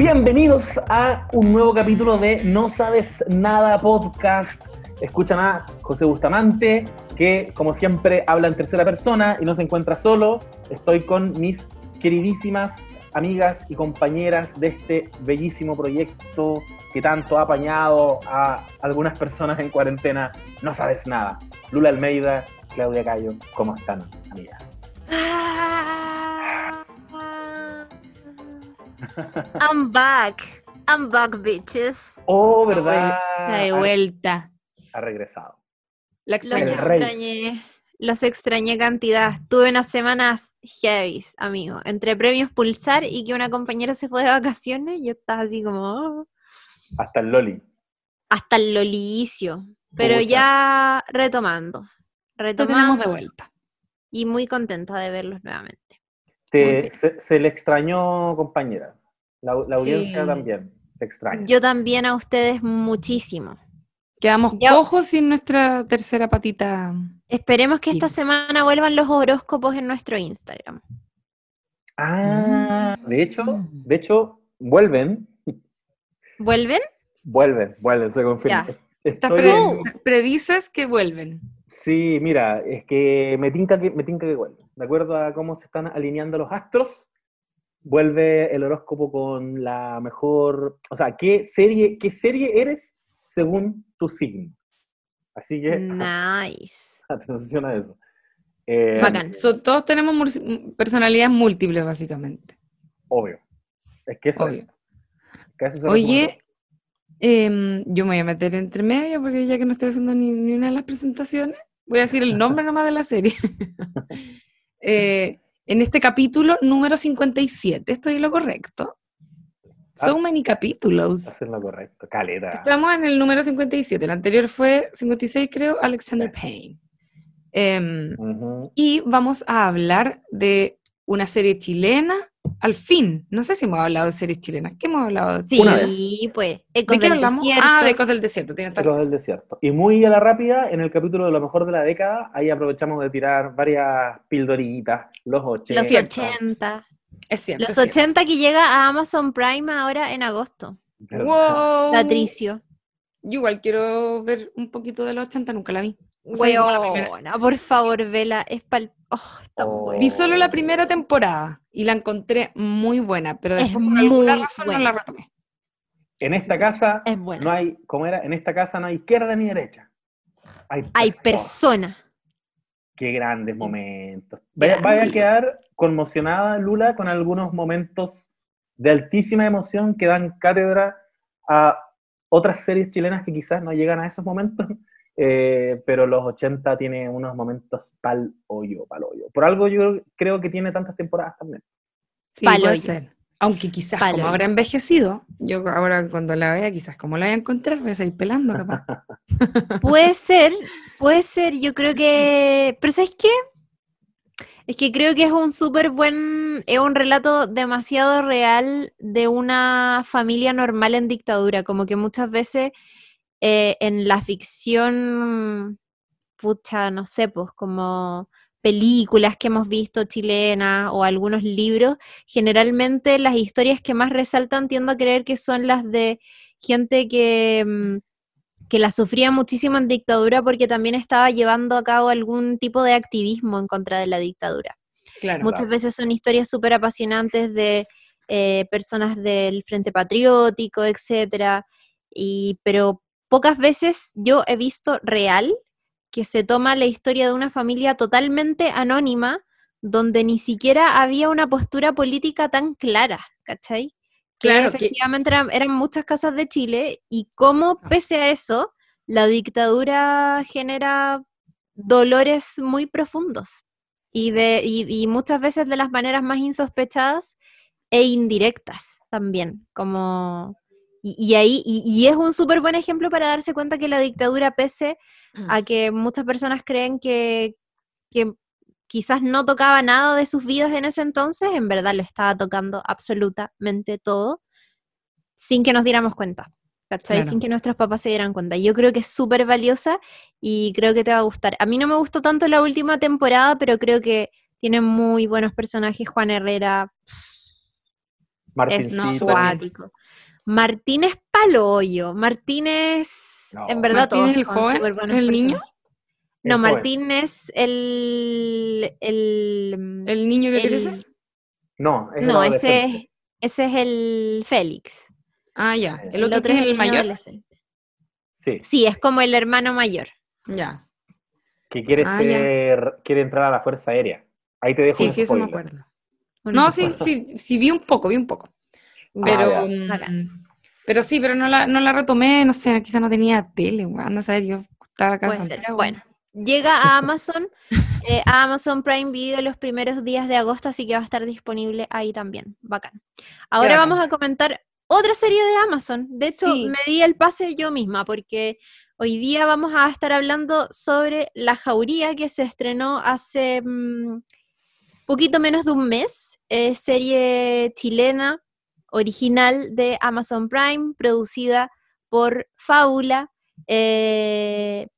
Bienvenidos a un nuevo capítulo de No Sabes Nada Podcast. Escuchan a José Bustamante, que como siempre habla en tercera persona y no se encuentra solo. Estoy con mis queridísimas amigas y compañeras de este bellísimo proyecto que tanto ha apañado a algunas personas en cuarentena. No sabes nada. Lula Almeida, Claudia Cayo, ¿cómo están, amigas? I'm back. I'm back, bitches. Oh, ¿verdad? Está de vuelta. Ha regresado. Los extrañé. Los extrañé cantidad. Tuve unas semanas heavy, amigo. Entre premios Pulsar y que una compañera se fue de vacaciones, yo estaba así como... oh, Hasta el Loli. hasta el lolicio. Pero ya retomando. Tenemos de vuelta. Y muy contenta de verlos nuevamente. Te- se, se le extrañó, compañera. La, la audiencia Sí. también. Te extraña. Yo también a ustedes muchísimo. Quedamos Ya- cojos sin nuestra tercera patita. Esperemos que esta semana vuelvan los horóscopos en nuestro Instagram. Ah, de hecho, Mm. de hecho, vuelven. ¿Vuelven? Vuelven, vuelven, se confirma. Estoy pre- en- predices que vuelven. Sí, mira, es que me tinca que, me tinca que vuelve. De acuerdo a cómo se están alineando los astros, vuelve el horóscopo con la mejor, o sea, ¿qué serie, qué serie eres según tu signo? Así que Nice. atención a eso. Eh, Bacán. So- todos tenemos personalidades múltiples, básicamente. Obvio. Es que eso, Obvio. que a eso se resume Oye, em, yo me voy a meter entre medio porque ya que no estoy haciendo ni, ni una de las presentaciones, voy a decir el nombre nomás de la serie. Eh, en este capítulo número 57, ¿estoy en lo correcto? So Ah. many capítulos. Hacer lo correcto. Caleta. Estamos en el número 57, el anterior fue 56 creo, Alexander Payne. Em, y vamos a hablar de una serie chilena, al fin. No sé si hemos hablado de series chilenas. ¿Qué hemos hablado? Sí, Una pues. Ecos ¿De qué del hablamos? desierto. Ah, de Ecos del Desierto. Tiene Pero del desierto. Y muy a la rápida, en el capítulo de lo mejor de la década, ahí aprovechamos de tirar varias pildoritas, los 80. Los Cierto. 80. Es cierto. Los es cierto. 80 que llega a Amazon Prime ahora en agosto. Wow. Patricio. Yo igual quiero ver un poquito de los 80, nunca la vi. O sea, Weona, por favor, vela. Es pal... Oh, está Oh. buena. Vi solo la primera temporada y la encontré muy buena, pero Es después por alguna muy razón no buena. la retomé. En esta casa Es buena. no hay, ¿cómo era? En esta casa no hay izquierda ni derecha. Hay, Hay personas. persona. Qué grandes momentos. Vaya, vaya a quedar conmocionada, Lula, con algunos momentos de altísima emoción que dan cátedra a otras series chilenas que quizás no llegan a esos momentos, eh, pero los 80 tiene unos momentos pal hoyo, pal hoyo. Por algo yo creo que tiene tantas temporadas también. Sí, puede Paloyo. ser. Aunque quizás Paloyo. como habrá envejecido, yo ahora cuando la vea, quizás como la voy a encontrar, voy a salir pelando capaz. Puede ser, puede ser, yo creo que... Pero ¿sabes qué? Es que creo que es un súper buen, es un relato demasiado real de una familia normal en dictadura, como que muchas veces eh, en la ficción, pucha, no sé, pues como películas que hemos visto chilenas o algunos libros, generalmente las historias que más resaltan tiendo a creer que son las de gente que... mm, que la sufría muchísimo en dictadura porque también estaba llevando a cabo algún tipo de activismo en contra de la dictadura. Claro. Muchas veces son historias súper apasionantes de eh, personas del Frente Patriótico, etcétera, y pero pocas veces yo he visto real que se toma la historia de una familia totalmente anónima donde ni siquiera había una postura política tan clara, ¿cachai? Que Claro, que- efectivamente eran, eran muchas casas de Chile y cómo, pese a eso, la dictadura genera dolores muy profundos y, de, y, y muchas veces de las maneras más insospechadas e indirectas también, como... Y, y ahí, y, y es un súper buen ejemplo para darse cuenta que la dictadura, pese a que muchas personas creen que, que quizás no tocaba nada de sus vidas en ese entonces, en verdad lo estaba tocando absolutamente todo, sin que nos diéramos cuenta. ¿cachai? Claro. Sin que nuestros papás se dieran cuenta. Yo creo que es súper valiosa y creo que te va a gustar. A mí no me gustó tanto la última temporada, pero creo que tiene muy buenos personajes. Juan Herrera, Martín, no, Martínez Paloyo. Martínez, No. en verdad ¿Martín todos es el son joven? súper buenos ¿El niño? No, El joven. Martín es el... el, ¿El niño que el- crece? No, es el no, ese, ese es el Félix. Ah, ya. El El otro que es el mayor. Sí, Sí, es como el hermano mayor. Ya. que quiere Ah, ya. ser, quiere entrar a la Fuerza Aérea. Ahí te dejo Sí, un sí, eso me spoiler. acuerdo. Bueno, No, sí, sí, sí, vi un poco, vi un poco. Pero, ya. mm, pero sí, pero no la, no la retomé, no sé, quizás no tenía tele, weón, no sé, yo estaba acá en. Santiago. Bueno, llega a Amazon, eh, a Amazon Prime Video los primeros días de agosto, así que va a estar disponible ahí también. Bacán. Ahora bacán. vamos a comentar otra serie de Amazon. De hecho, Sí. me di el pase yo misma porque hoy día vamos a estar hablando sobre La Jauría que se estrenó hace mm, poquito menos de un mes. eh, serie chilena original de Amazon Prime, producida por Fábula. eh,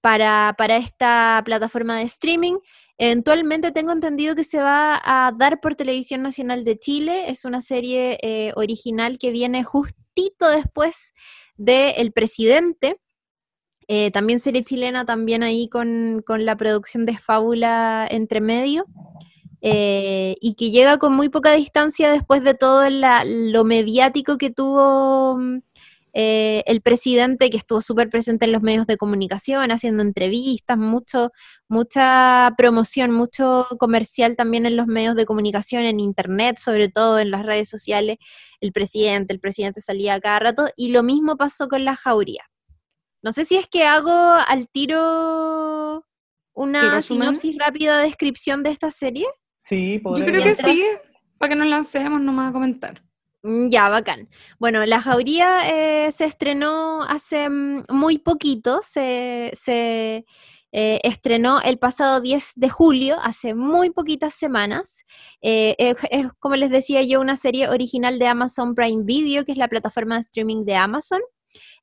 para, para esta plataforma de streaming. Eventualmente tengo entendido que se va a dar por Televisión Nacional de Chile. Es una serie eh, original que viene justito después de El Presidente. Eh, también serie chilena, también ahí con, con la producción de Fábula entre medio. Eh, y que llega con muy poca distancia después de todo la- lo mediático que tuvo mm, eh, el presidente, que estuvo súper presente en los medios de comunicación, haciendo entrevistas, mucho, mucha promoción, mucho comercial también en los medios de comunicación, en internet, sobre todo en las redes sociales, el presidente, el presidente salía a cada rato, y lo mismo pasó con la jauría. No sé si es que hago al tiro ¿El una sinopsis rápida descripción de esta serie. Sí, Yo podría creo que sí, para que nos lancemos nomás a comentar. Mm, Ya, bacán. Bueno, La Jauría eh, se estrenó hace mm, muy poquito, se, se, eh, estrenó el pasado 10 de julio, hace muy poquitas semanas. Eh, es, es, como les decía yo, una serie original de Amazon Prime Video, que es la plataforma de streaming de Amazon.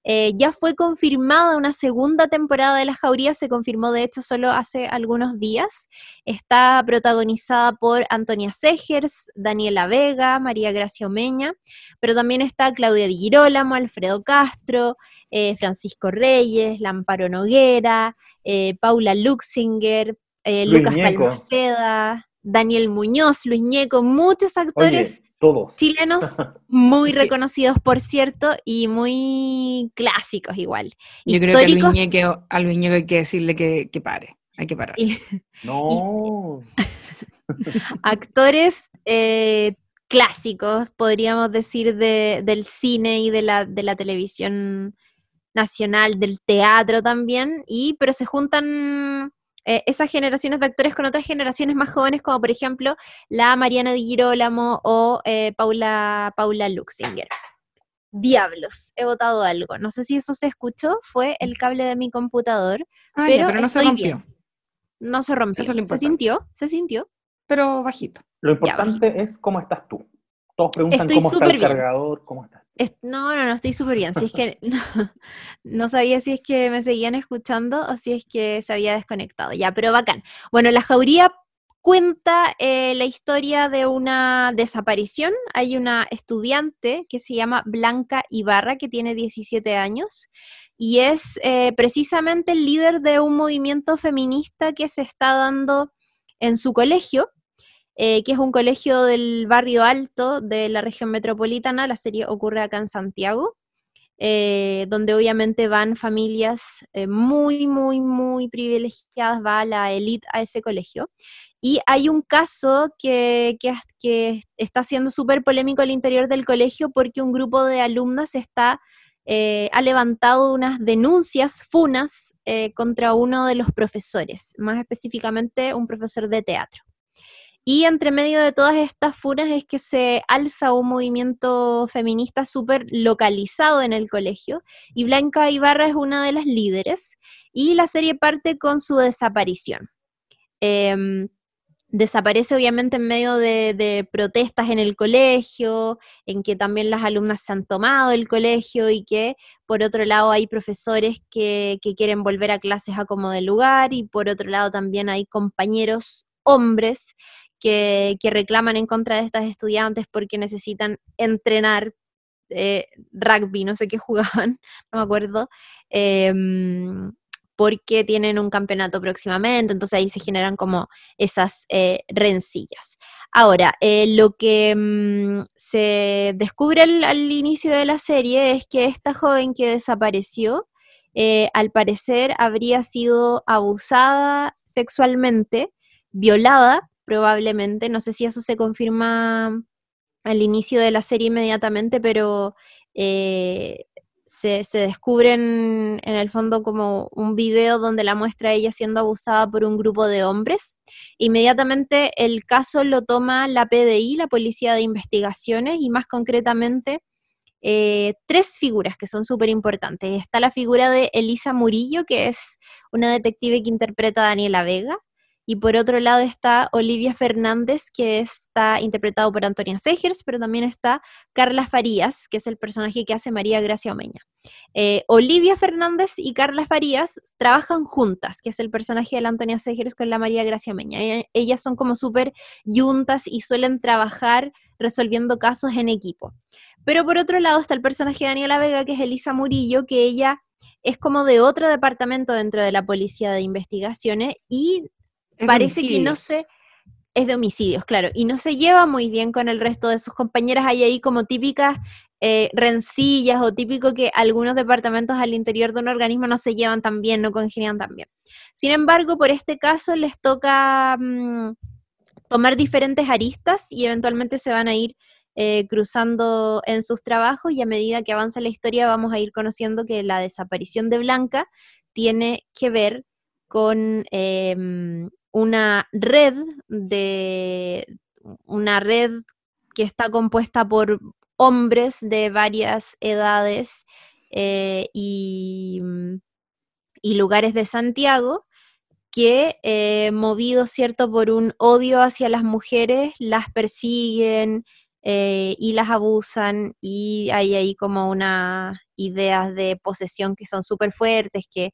Eh, ya fue confirmada una segunda temporada de La Jauría, se confirmó de hecho solo hace algunos días. Está protagonizada por Antonia Segers, Daniela Vega, María Gracia Omeña, pero también está Claudia Di Girolamo, Alfredo Castro, eh, Francisco Reyes, Lamparo Noguera, eh, Paula Luxinger, Lucas. Palmaceda, Daniel Muñoz, Luis Ñeco, muchos actores Oye, todos. chilenos muy reconocidos, por cierto, y muy clásicos igual. Yo creo que a Luis Históricos, Ñeque, a Luis Ñeque hay que decirle que, que pare, hay que parar. y No. actores eh, clásicos, podríamos decir, de- del cine y de la, de la televisión nacional, del teatro también, y pero se juntan eh, esas generaciones de actores con otras generaciones más jóvenes, como por ejemplo la Mariana Di Girolamo o eh, Paula, Paula Luxinger. Diablos, he votado algo. No sé si eso se escuchó, fue el cable de mi computador. Ah, pero pero no se estoy rompió, bien. No se rompió. Eso es lo ¿Se sintió? ¿Se sintió? pero bajito. Lo importante es cómo estás tú. Todos preguntan Estoy cómo está el bien. cargador, cómo estás. No, no, no, estoy súper bien. Si es que no, no sabía si es que me seguían escuchando o si es que se había desconectado. Ya, pero bacán. Bueno, la jauría cuenta eh, la historia de una desaparición. Hay una estudiante que se llama Blanca Ibarra, que tiene 17 años, y es eh, precisamente el líder de un movimiento feminista que se está dando en su colegio. Eh, que es un colegio del barrio alto de la región metropolitana. La serie ocurre acá en Santiago, eh, donde obviamente van familias eh, muy, muy, muy privilegiadas, va la élite a ese colegio. Y hay un caso que, que, está siendo súper polémico al interior del colegio porque un grupo de alumnas está, ha levantado unas denuncias, funas, contra uno de los profesores, más específicamente un profesor de teatro. Y entre medio de todas estas funas es que se alza un movimiento feminista súper localizado en el colegio y Blanca Ibarra es una de las líderes y la serie parte con su desaparición. Eh, desaparece obviamente en medio de, de, protestas en el colegio, en que también las alumnas se han tomado el colegio y que por otro lado hay profesores que, que quieren volver a clases a como de lugar y por otro lado también hay compañeros hombres que, reclaman en contra de estas estudiantes porque necesitan entrenar eh, rugby, no sé qué jugaban, no me acuerdo, em, porque tienen un campeonato próximamente, entonces ahí se generan como esas eh, rencillas. Ahora, eh, lo que mm, se descubre al, inicio de la serie es que esta joven que desapareció, al parecer habría sido abusada sexualmente, violada probablemente, no sé si eso se confirma al inicio de la serie inmediatamente, pero eh, se, descubren en el fondo como un video donde la muestra ella siendo abusada por un grupo de hombres. Inmediatamente el caso lo toma la PDI, la Policía de Investigaciones, y más concretamente eh, tres figuras que son súper importantes. Está la figura de Elisa Murillo, que es una detective que interpreta a Daniela Vega. Y por otro lado está Olivia Fernández, que está interpretado por Antonia Segers, pero también está Carla Farías, que es el personaje que hace María Gracia Omeña. Eh, Olivia Fernández y Carla Farías trabajan juntas, que es el personaje de la Antonia Segers con la María Gracia Omeña. Ellas son como súper juntas y suelen trabajar resolviendo casos en equipo. Pero por otro lado está el personaje de Daniela Vega, que es Elisa Murillo, que ella es como de otro departamento dentro de la policía de investigaciones y parece que no se... Es de homicidios, claro, y no se lleva muy bien con el resto de sus compañeras. Hay ahí como típicas eh, rencillas o típico que algunos departamentos al interior de un organismo no se llevan tan bien, no congenian tan bien. Sin embargo, por este caso les toca mm, tomar diferentes aristas y eventualmente se van a ir eh, cruzando en sus trabajos y a medida que avanza la historia vamos a ir conociendo que la desaparición de Blanca tiene que ver con em, una red de una red que está compuesta por hombres de varias edades eh, y, lugares de Santiago que, eh, movidos, ¿cierto?, por un odio hacia las mujeres, las persiguen eh, y las abusan y hay ahí como unas ideas de posesión que son súper fuertes, que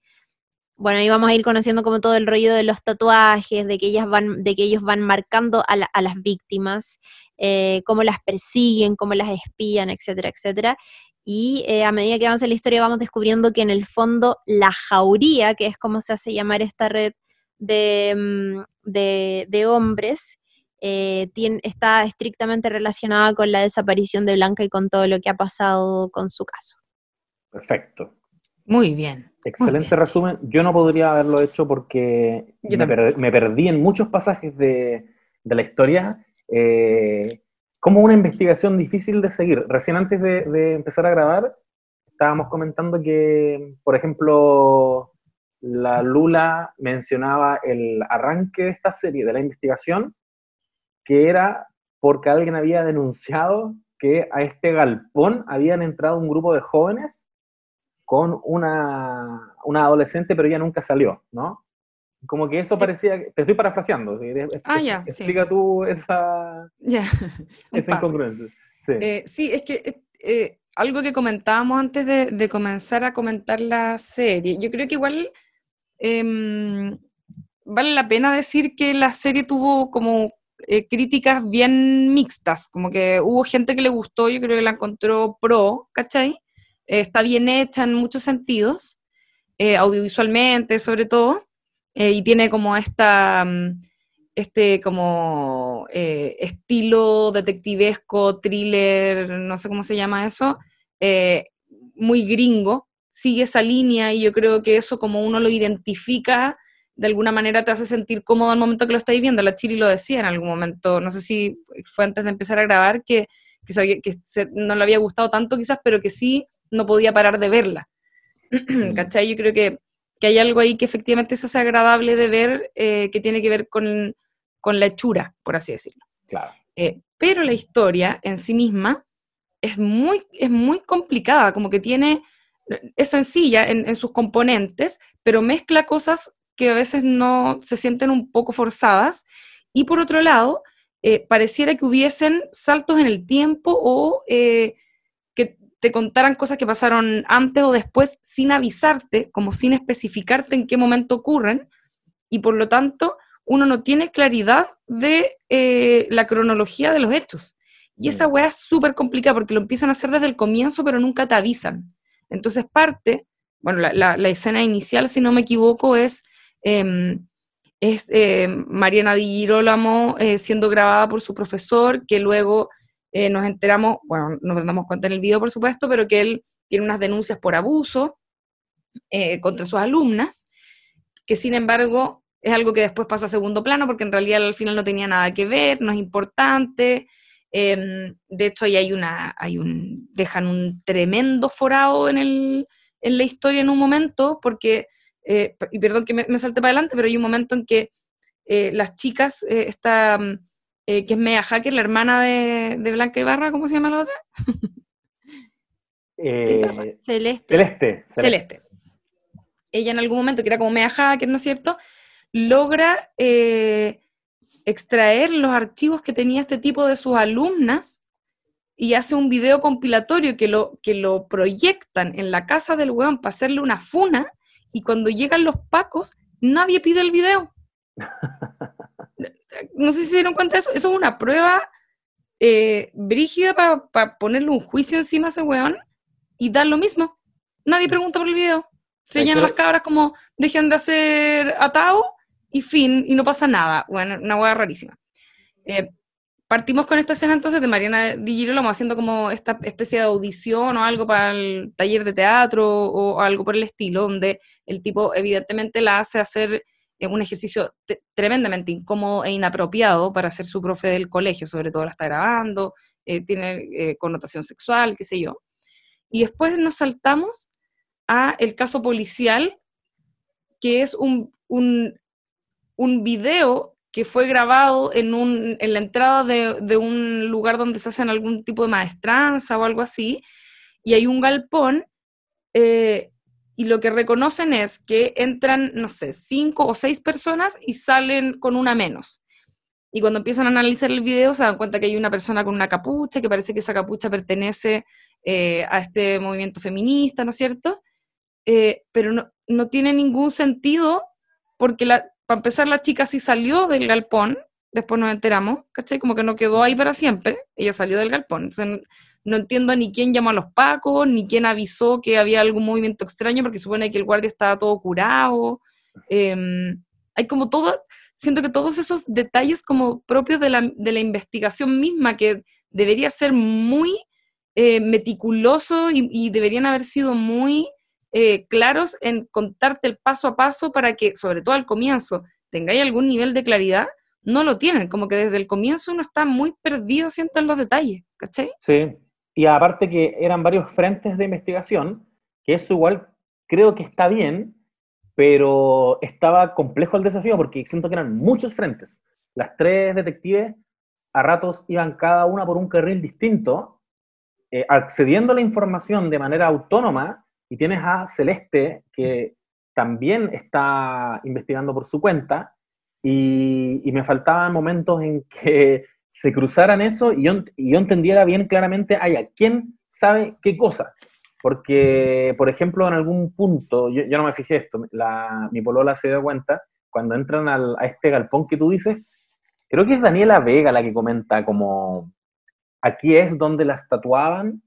bueno, ahí vamos a ir conociendo como todo el rollo de los tatuajes, de que ellas van, de que ellos van marcando a, las víctimas, eh, cómo las persiguen, cómo las espían, etcétera, etcétera. Y eh, a medida que avanza la historia vamos descubriendo que en el fondo la jauría, que es como se hace llamar esta red de, mm, hombres, eh, está estrictamente relacionada con la desaparición de Blanca y con todo lo que ha pasado con su caso. Perfecto. Muy bien. Excelente resumen. Yo no podría haberlo hecho porque me, perdí en muchos pasajes de, la historia. Eh, como una investigación difícil de seguir. Recién antes de, empezar a grabar, estábamos comentando que, por ejemplo, la Lula mencionaba el arranque de esta serie, de la investigación, que era porque alguien había denunciado que a este galpón habían entrado un grupo de jóvenes con una, una adolescente, pero ella nunca salió, ¿no? Como que eso parecía, te estoy parafraseando, ah, ya, explica tú esa, esa incongruencia. Sí. Eh, sí. es que eh, eh, algo que comentábamos antes de, de, comenzar a comentar la serie, yo creo que igual em, vale la pena decir que la serie tuvo como críticas bien mixtas, como que hubo gente que le gustó, yo creo que la encontró pro, ¿cachai? Está bien hecha en muchos sentidos, eh, audiovisualmente sobre todo, eh, y tiene como esta, mm, este como eh, estilo detectivesco, thriller, no sé cómo se llama eso, muy gringo, sigue esa línea y yo creo que eso como uno lo identifica, de alguna manera te hace sentir cómodo al momento que lo estáis viendo. La Chiri lo decía en algún momento, no sé si fue antes de empezar a grabar, que, que, que no le había gustado tanto quizás, pero que sí no podía parar de verla. Mm. ¿Cachai? Yo creo que, hay algo ahí que efectivamente es agradable de ver, eh, que tiene que ver con, la hechura, por así decirlo. Claro. Eh, pero la historia en sí misma es muy, es muy complicada, como que tiene, es sencilla en, sus componentes, pero mezcla cosas que a veces no se sienten un poco forzadas. Y por otro lado, eh, pareciera que hubiesen saltos en el tiempo o te contaran cosas que pasaron antes o después sin avisarte, como sin especificarte en qué momento ocurren, y por lo tanto uno no tiene claridad de eh, la cronología de los hechos. Y esa Mm. weá es súper complicada porque lo empiezan a hacer desde el comienzo, pero nunca te avisan. Entonces parte, bueno, la, la- la escena inicial, si no me equivoco, es, em, es eh, Mariana Di Girolamo eh, siendo grabada por su profesor, que luego eh, nos enteramos, bueno, nos damos cuenta en el video, por supuesto, pero que él tiene unas denuncias por abuso eh, contra sus alumnas, que sin embargo es algo que después pasa a segundo plano, porque en realidad al final no tenía nada que ver, no es importante. em, de hecho, ahí hay una, hay un, dejan un tremendo forado en, el, en la historia en un momento, porque, eh, y perdón que me, me salte para adelante, pero hay un momento en que las chicas, esta, mm, eh, que es Mea Hacker, la hermana de, de Blanca Ibarra, ¿cómo se llama la otra? Eh, Celeste. Celeste. Celeste. Ella en algún momento, que era como Mea Hacker, ¿no es cierto? Logra eh, extraer los archivos que tenía este tipo de sus alumnas y hace un video compilatorio que lo, que lo proyectan en la casa del weón para hacerle una funa y cuando llegan los pacos, nadie pide el video. No sé si se dieron cuenta de eso. Eso es una prueba eh, brígida para ponerle un juicio encima a ese weón y dar lo mismo. Nadie pregunta por el video. Se Ay, llenan pero- las cabras como dejen de hacer atado y fin, y no pasa nada. Bueno, una hueá rarísima. Eh, partimos con esta escena entonces de Mariana Di Girolamo haciendo como esta especie de audición o algo para el taller de teatro o algo por el estilo, donde el tipo evidentemente la hace hacer un ejercicio te- tremendamente incómodo e inapropiado para ser su profe del colegio, sobre todo la está grabando, eh, tiene eh, connotación sexual, qué sé yo. Y después nos saltamos a el caso policial, que es un, un, un video que fue grabado en, un, en la entrada de, de un lugar donde se hacen algún tipo de maestranza o algo así, y hay un galpón, eh, y lo que reconocen es que entran, no sé, cinco o seis personas y salen con una menos. Y cuando empiezan a analizar el video se dan cuenta que hay una persona con una capucha, que parece que esa capucha pertenece eh, a este movimiento feminista, ¿no es cierto? Eh, pero no, no tiene ningún sentido porque la, para empezar la chica sí salió del galpón, después nos enteramos, ¿cachai? Como que no quedó ahí para siempre, ella salió del galpón. Entonces no, entiendo ni quién llamó a los pacos, ni quién avisó que había algún movimiento extraño, porque supone que el guardia estaba todo curado. Eh, hay como todo, siento que todos esos detalles como propios de la, de la investigación misma, que debería ser muy eh, meticuloso y, y deberían haber sido muy eh, claros en contarte el paso a paso para que, sobre todo al comienzo, tengáis algún nivel de claridad, no lo tienen, como que desde el comienzo uno está muy perdido, siento, en los detalles, ¿cachai? Sí, y aparte que eran varios frentes de investigación, que eso igual creo que está bien, pero estaba complejo el desafío porque siento que eran muchos frentes. Las tres detectives a ratos iban cada una por un carril distinto, eh, accediendo a la información de manera autónoma, y tienes a Celeste, que también está investigando por su cuenta, y, y me faltaban momentos en que se cruzaran eso y yo, y yo entendiera bien claramente, ay, ¿a quién sabe qué cosa? Porque, por ejemplo, en algún punto, yo, yo no me fijé esto, la, mi polola se dio cuenta, cuando entran al, a este galpón que tú dices, creo que es Daniela Vega la que comenta como, aquí es donde las tatuaban.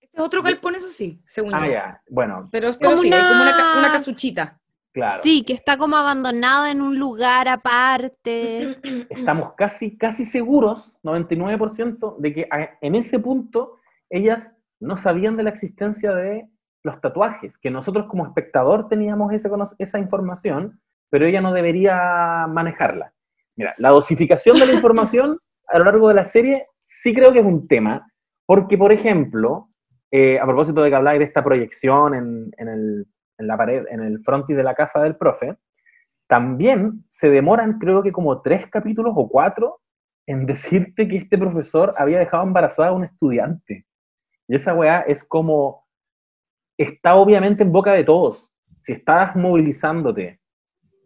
Este es otro galpón, eso sí, según Ah, yo. ya, bueno, Pero, pero Como sí, hay como una- una casuchita. Claro. Sí, que está como abandonado en un lugar aparte. estamos casi, casi seguros, 99%, de que en ese punto ellas no sabían de la existencia de los tatuajes, que nosotros como espectador teníamos ese esa información, pero ella no debería manejarla. Mira, la dosificación de la información a lo largo de la serie sí creo que es un tema, porque, por ejemplo, eh, a propósito de que habláis de esta proyección en, en el, en la pared, en el frontis de la casa del profe, también se demoran creo que como tres capítulos o cuatro en decirte que este profesor había dejado embarazada a un estudiante. Y esa weá es como, está obviamente en boca de todos. Si estás movilizándote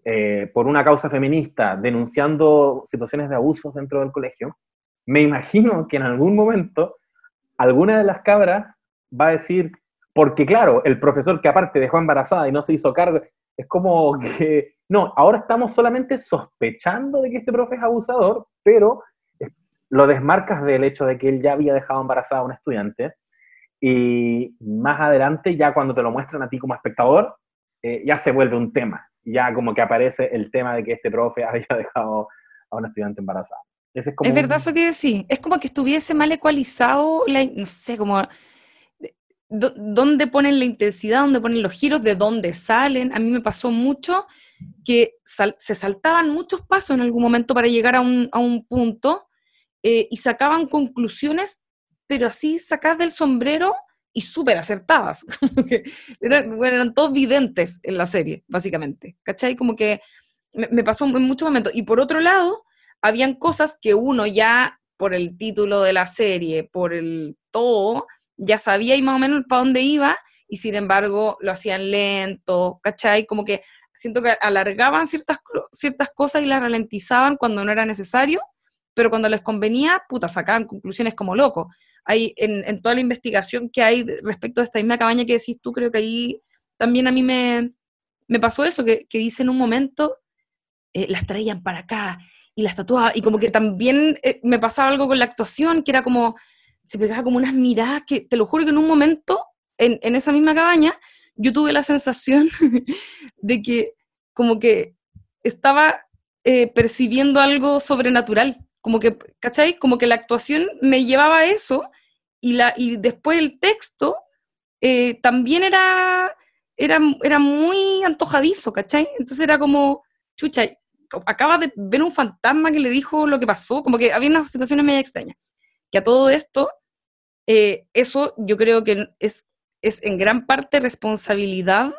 eh, por una causa feminista, denunciando situaciones de abusos dentro del colegio, me imagino que en algún momento alguna de las cabras va a decir, porque claro, el profesor que aparte dejó embarazada y no se hizo cargo, es como que no, ahora estamos solamente sospechando de que este profe es abusador, pero lo desmarcas del hecho de que él ya había dejado embarazada a una estudiante y más adelante, ya cuando te lo muestran a ti como espectador, eh, ya se vuelve un tema, ya como que aparece el tema de que este profe había dejado a una estudiante embarazada. es, verdad eso que decís, es como que estuviese mal ecualizado, no sé, como dónde ponen la intensidad, dónde ponen los giros, de dónde salen. A mí me pasó mucho que se saltaban muchos pasos en algún momento para llegar a un, a un punto eh, y sacaban conclusiones, pero así sacadas del sombrero y súper acertadas. eran, eran todos videntes en la serie, básicamente. ¿Cachai? Como que me, me pasó en muchos momentos. Y por otro lado, habían cosas que uno ya, por el título de la serie, por el todo, ya sabía y más o menos para dónde iba, y sin embargo lo hacían lento, ¿cachai? Como que siento que alargaban ciertas, ciertas cosas y las ralentizaban cuando no era necesario, pero cuando les convenía, puta, sacaban conclusiones como locos. Hay, en, toda la investigación que hay respecto a esta misma cabaña que decís tú, creo que ahí también a mí me, me pasó eso, que, que dice en un momento, eh, las traían para acá y las tatuaban, y como que también eh, me pasaba algo con la actuación, que era como, se pegaba como unas miradas que, te lo juro que en un momento, en, en esa misma cabaña, yo tuve la sensación de que como que estaba eh, percibiendo algo sobrenatural, como que, ¿cachai? Como que la actuación me llevaba a eso y, la, y después el texto eh, también era, era, era muy antojadizo, ¿cachai? Entonces era como, chucha, acaba de ver un fantasma que le dijo lo que pasó, como que había unas situaciones media extrañas. Que a todo esto, eh, eso yo creo que es, es en gran parte responsabilidad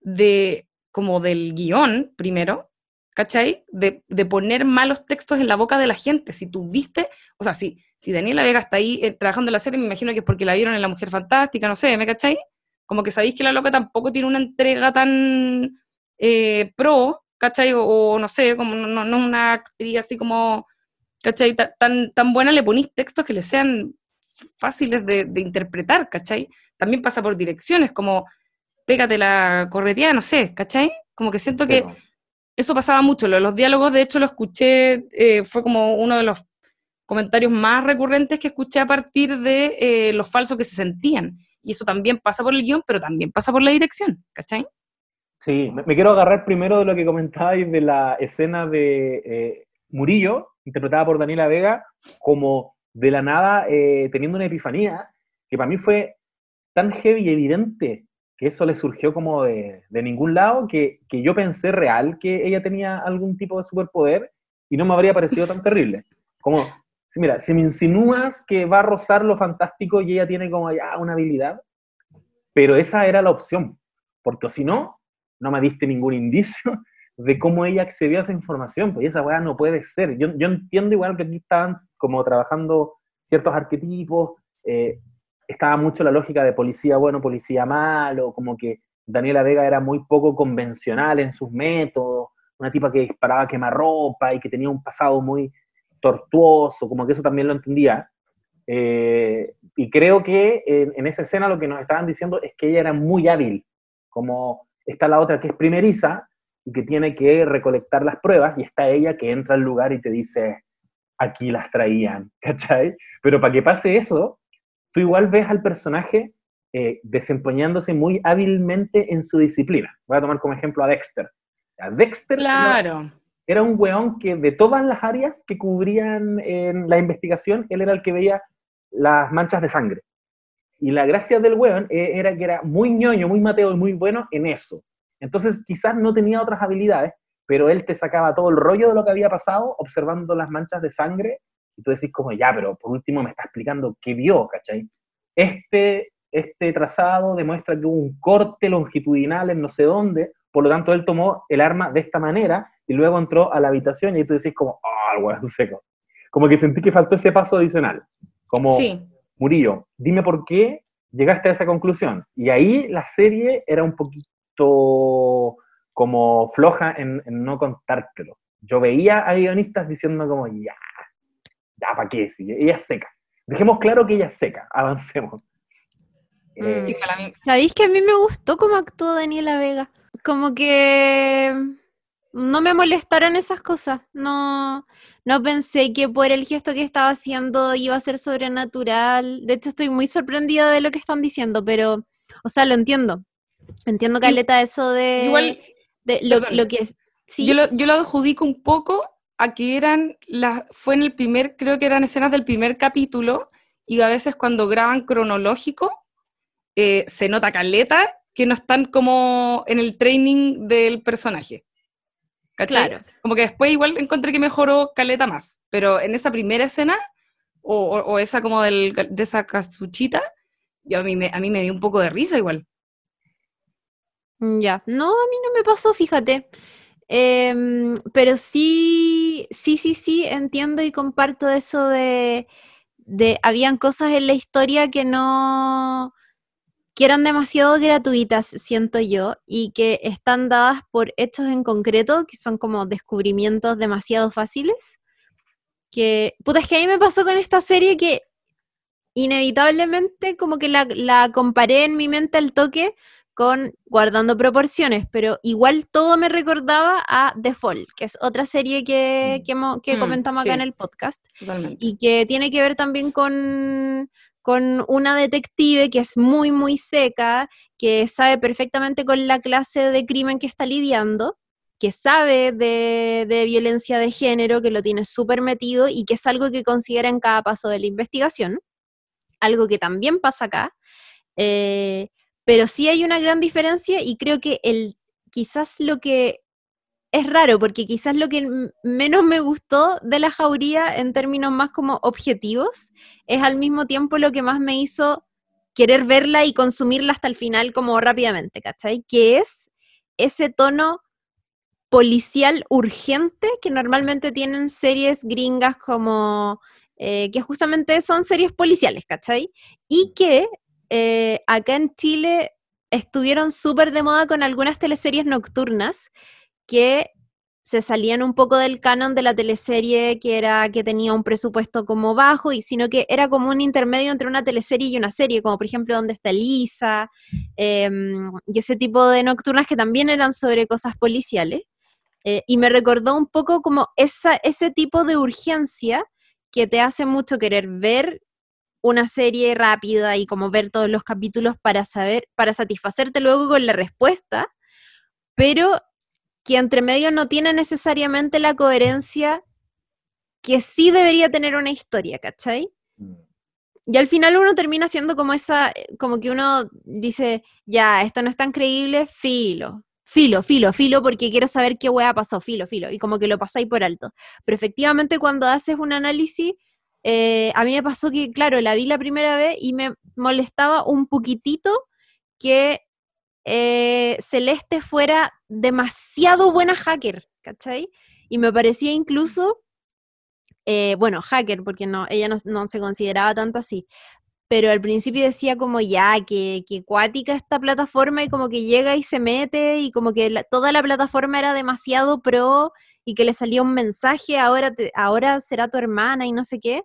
de, como del guion, primero, ¿cachai? De, de, poner malos textos en la boca de la gente. Si tú viste, o sea, si, si Daniela Vega está ahí eh, trabajando en la serie, me imagino que es porque la vieron en La Mujer Fantástica, no sé, ¿me cachai? Como que sabéis que la loca tampoco tiene una entrega tan eh, pro, ¿cachai? O, no sé, como no, no, una actriz así como, ¿cachai? Tan, tan buena, le ponís textos que le sean fáciles de, interpretar, ¿cachai? También pasa por direcciones, como pégate la corretía, no sé, ¿cachai? Como que siento que eso pasaba mucho. Los, diálogos, de hecho, lo escuché, eh, fue como uno de los comentarios más recurrentes que escuché a partir de eh, los falsos que se sentían. Y eso también pasa por el guion, pero también pasa por la dirección, ¿cachai? Sí, me, quiero agarrar primero de lo que comentabais de la escena de eh, Murillo, interpretada por Daniela Vega, como de la nada eh, teniendo una epifanía, que para mí fue tan heavy y evidente que eso le surgió como de, de ningún lado, que, que, yo pensé real que ella tenía algún tipo de superpoder y no me habría parecido tan terrible. Como, mira, si me insinúas que va a rozar lo fantástico y ella tiene como ya una habilidad, pero esa era la opción, porque si no, no me diste ningún indicio de cómo ella accedió a esa información, pues esa weá no puede ser. Yo, entiendo igual que aquí estaban como trabajando ciertos arquetipos, eh, estaba mucho la lógica de policía bueno, policía malo, como que Daniela Vega era muy poco convencional en sus métodos, una tipa que disparaba quemarropa y que tenía un pasado muy tortuoso, como que eso también lo entendía. Eh, y creo que en, en, esa escena lo que nos estaban diciendo es que ella era muy hábil, como está la otra que es primeriza y que tiene que recolectar las pruebas, y está ella que entra al lugar y te dice, aquí las traían, ¿cachai? Pero para que pase eso, tú igual ves al personaje eh, desempeñándose muy hábilmente en su disciplina. Voy a tomar como ejemplo a Dexter. A Dexter claro. era, un weón que de todas las áreas que cubrían en la investigación, él era el que veía las manchas de sangre. Y la gracia del weón eh, era que era muy ñoño, muy mateo y muy bueno en eso. Entonces quizás no tenía otras habilidades, pero él te sacaba todo el rollo de lo que había pasado observando las manchas de sangre y tú decís como, ya, pero por último me está explicando qué vio, ¿cachai? Este, este trazado demuestra que hubo un corte longitudinal en no sé dónde, por lo tanto él tomó el arma de esta manera y luego entró a la habitación y tú decís como, ah, oh, seco. Como que sentí que faltó ese paso adicional. Como, sí. Murillo, dime por qué llegaste a esa conclusión. Y ahí la serie era un poquito como floja en, no contártelo. Yo veía a guionistas diciendo como, ya, ya, ¿para qué? Si ella es seca. Dejemos claro que ella es seca, avancemos. Mm. Eh, ¿Sabéis que a mí me gustó cómo actuó Daniela Vega? Como que no me molestaron esas cosas. No, no pensé que por el gesto que estaba haciendo iba a ser sobrenatural. De hecho, estoy muy sorprendida de lo que están diciendo, pero, o sea, lo entiendo. Entiendo, Caleta, eso de, Igual, de lo, perdón. lo que es. Sí, Yo, lo, yo lo adjudico un poco a que eran las, fue en el primer, creo que eran escenas del primer capítulo, y a veces cuando graban cronológico, eh, se nota caleta que no están como en el training del personaje. ¿Cachai? Claro. Como que después igual encontré que mejoró caleta más, pero en esa primera escena, o, o- o esa como del, de esa casuchita, yo a mí, me, a mí me dio un poco de risa igual. Mm, Ya, no, a mí no me pasó, fíjate. Em, pero sí, sí, sí, sí, entiendo y comparto eso de, de habían cosas en la historia que no, que eran demasiado gratuitas, siento yo, y que están dadas por hechos en concreto, que son como descubrimientos demasiado fáciles. Que, puta, es que a mí me pasó con esta serie que inevitablemente como que la, la comparé en mi mente al toque con guardando proporciones, pero igual todo me recordaba a The Fall, que es otra serie que, que, hemo- que Mm, comentamos acá sí. en el podcast, Totalmente. y que tiene que ver también con, con una detective que es muy, muy seca, que sabe perfectamente con la clase de crimen que está lidiando, que sabe de, de violencia de género, que lo tiene súper metido y que es algo que considera en cada paso de la investigación, algo que también pasa acá. eh, pero sí hay una gran diferencia y creo que el, quizás lo que es raro, porque quizás lo que menos me gustó de la jauría en términos más como objetivos es al mismo tiempo lo que más me hizo querer verla y consumirla hasta el final como rápidamente, ¿cachai? Que es ese tono policial urgente que normalmente tienen series gringas como, eh, que justamente son series policiales, ¿cachai? Y que eh, acá en Chile estuvieron súper de moda con algunas teleseries nocturnas que se salían un poco del canon de la teleserie que era que tenía un presupuesto como bajo y sino que era como un intermedio entre una teleserie y una serie como por ejemplo donde está Elisa em, y ese tipo de nocturnas que también eran sobre cosas policiales. Eh, y me recordó un poco como esa, ese tipo de urgencia que te hace mucho querer ver una serie rápida y como ver todos los capítulos para saber, para satisfacerte luego con la respuesta, pero que entre medio no tiene necesariamente la coherencia que sí debería tener una historia, ¿cachai? Y al final uno termina siendo como esa, como que uno dice, ya, esto no es tan creíble, filo, filo, filo, filo, porque quiero saber qué hueá pasó, filo, filo, y como que lo pasáis por alto. Pero efectivamente cuando haces un análisis, eh, a mí me pasó que, claro, la vi la primera vez y me molestaba un poquitito que eh, Celeste fuera demasiado buena hacker, ¿cachai? Y me parecía incluso, eh, bueno, hacker, porque no, ella no, no se consideraba tanto así, pero al principio decía como ya, que, que cuática esta plataforma y como que llega y se mete y como que toda la plataforma era demasiado pro y que le salía un mensaje, ahora, ahora será tu hermana y no sé qué,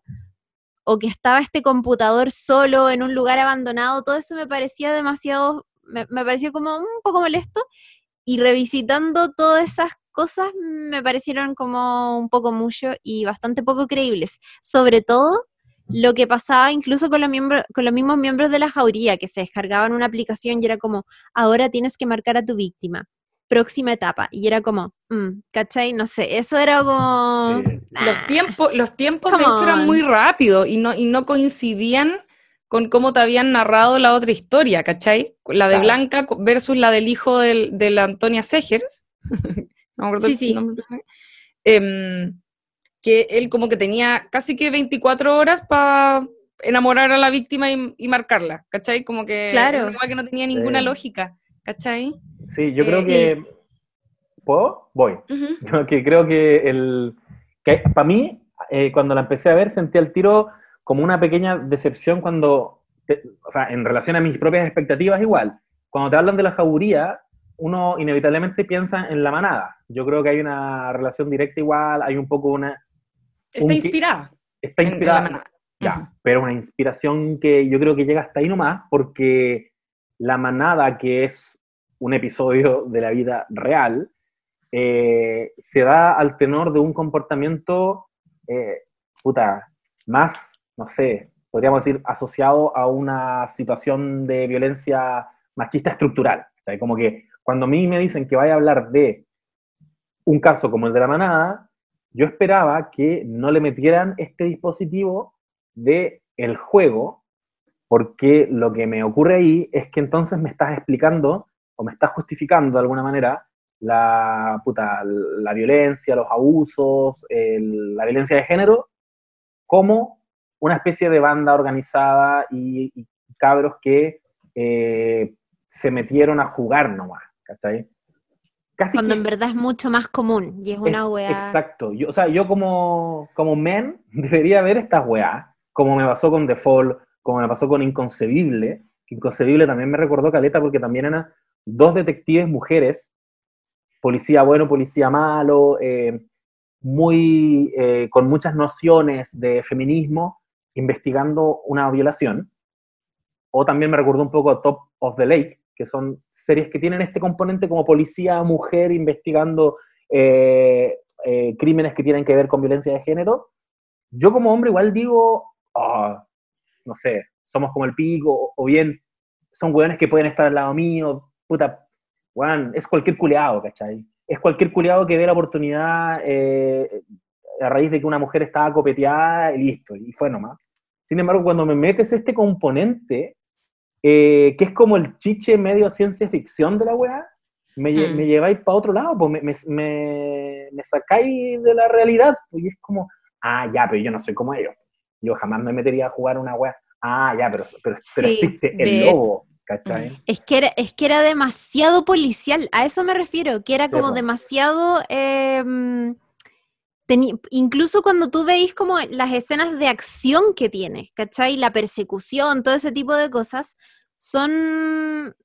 o que estaba este computador solo en un lugar abandonado, todo eso me parecía demasiado, me, me pareció como un poco molesto y revisitando todas esas cosas me parecieron como un poco mucho y bastante poco creíbles, sobre todo lo que pasaba incluso con los, miembros, con los mismos miembros de la jauría, que se descargaban una aplicación y era como, ahora tienes que marcar a tu víctima, próxima etapa, y era como, mm, ¿cachai? No sé, eso era como... Eh, Los tiempos, los tiempos de hecho eran muy rápidos y no, y no coincidían con cómo te habían narrado la otra historia, ¿cachai? La de Claro. Blanca versus la del hijo del- de la Antonia Segers. no me acuerdo Sí, el sí. nombre. Em, que él como que tenía casi que 24 horas para enamorar a la víctima y, y marcarla, ¿cachai? Como que Claro. que no tenía ninguna Sí. lógica, ¿cachai? Sí, yo Eh, creo que... ¿Puedo? Voy. Yo que creo que el... Que para mí, eh, cuando la empecé a ver, sentí al tiro como una pequeña decepción cuando... te- o sea, en relación a mis propias expectativas igual. Cuando te hablan de la jauría, uno inevitablemente piensa en la manada. Yo creo que hay una relación directa igual, hay un poco una... Está Un inspirada. Está en- en la inspirada... manada. Ya, pero una inspiración que yo creo que llega hasta ahí nomás, porque La Manada, que es un episodio de la vida real, eh, se da al tenor de un comportamiento, eh, más, no sé, podríamos decir, asociado a una situación de violencia machista estructural. O sea, como que cuando a mí me dicen que vaya a hablar de un caso como el de la manada, yo esperaba que no le metieran este dispositivo de el juego, porque lo que me ocurre ahí es que entonces me estás explicando o me estás justificando de alguna manera la, puta, la violencia, los abusos, la violencia de género, como una especie de banda organizada y, cabros que eh, se metieron a jugar nomás, ¿cachai? Cuando en verdad es mucho más común y es una weá. Exacto. Yo, o sea, yo como, como men debería ver estas weá, como me pasó con Fall, como me pasó con Inconcebible. Inconcebible también me recordó Caleta porque también eran dos detectives mujeres, policía bueno, policía malo, eh, muy, eh, con muchas nociones de feminismo, investigando una violación. O también me recordó un poco a Top of the Lake, que son series que tienen este componente como policía mujer investigando eh, eh, crímenes que tienen que ver con violencia de género, yo como hombre igual digo, ah, no sé, somos como el pico, o, bien son hueones que pueden estar al lado mío, puta, es cualquier culeado, ¿cachai? Es cualquier culeado que ve la oportunidad eh, a raíz de que una mujer estaba copeteada y listo, y fue nomás. Sin embargo, cuando me metes este componente, eh, que es como el chiche medio ciencia ficción de la weá, me, mm. me lleváis para otro lado, pues me, me, me, sacáis de la realidad, pues, y es como, ah, ya, pero yo no soy como ellos. Yo jamás me metería a jugar una weá. Ah, ya, pero, pero, existe el lobo. ¿Cachai? Mm. Es que, era, es que era demasiado policial, a eso me refiero, que era como demasiado eh, incluso cuando tú veis como las escenas de acción que tiene, ¿cachai? La persecución, todo ese tipo de cosas, son,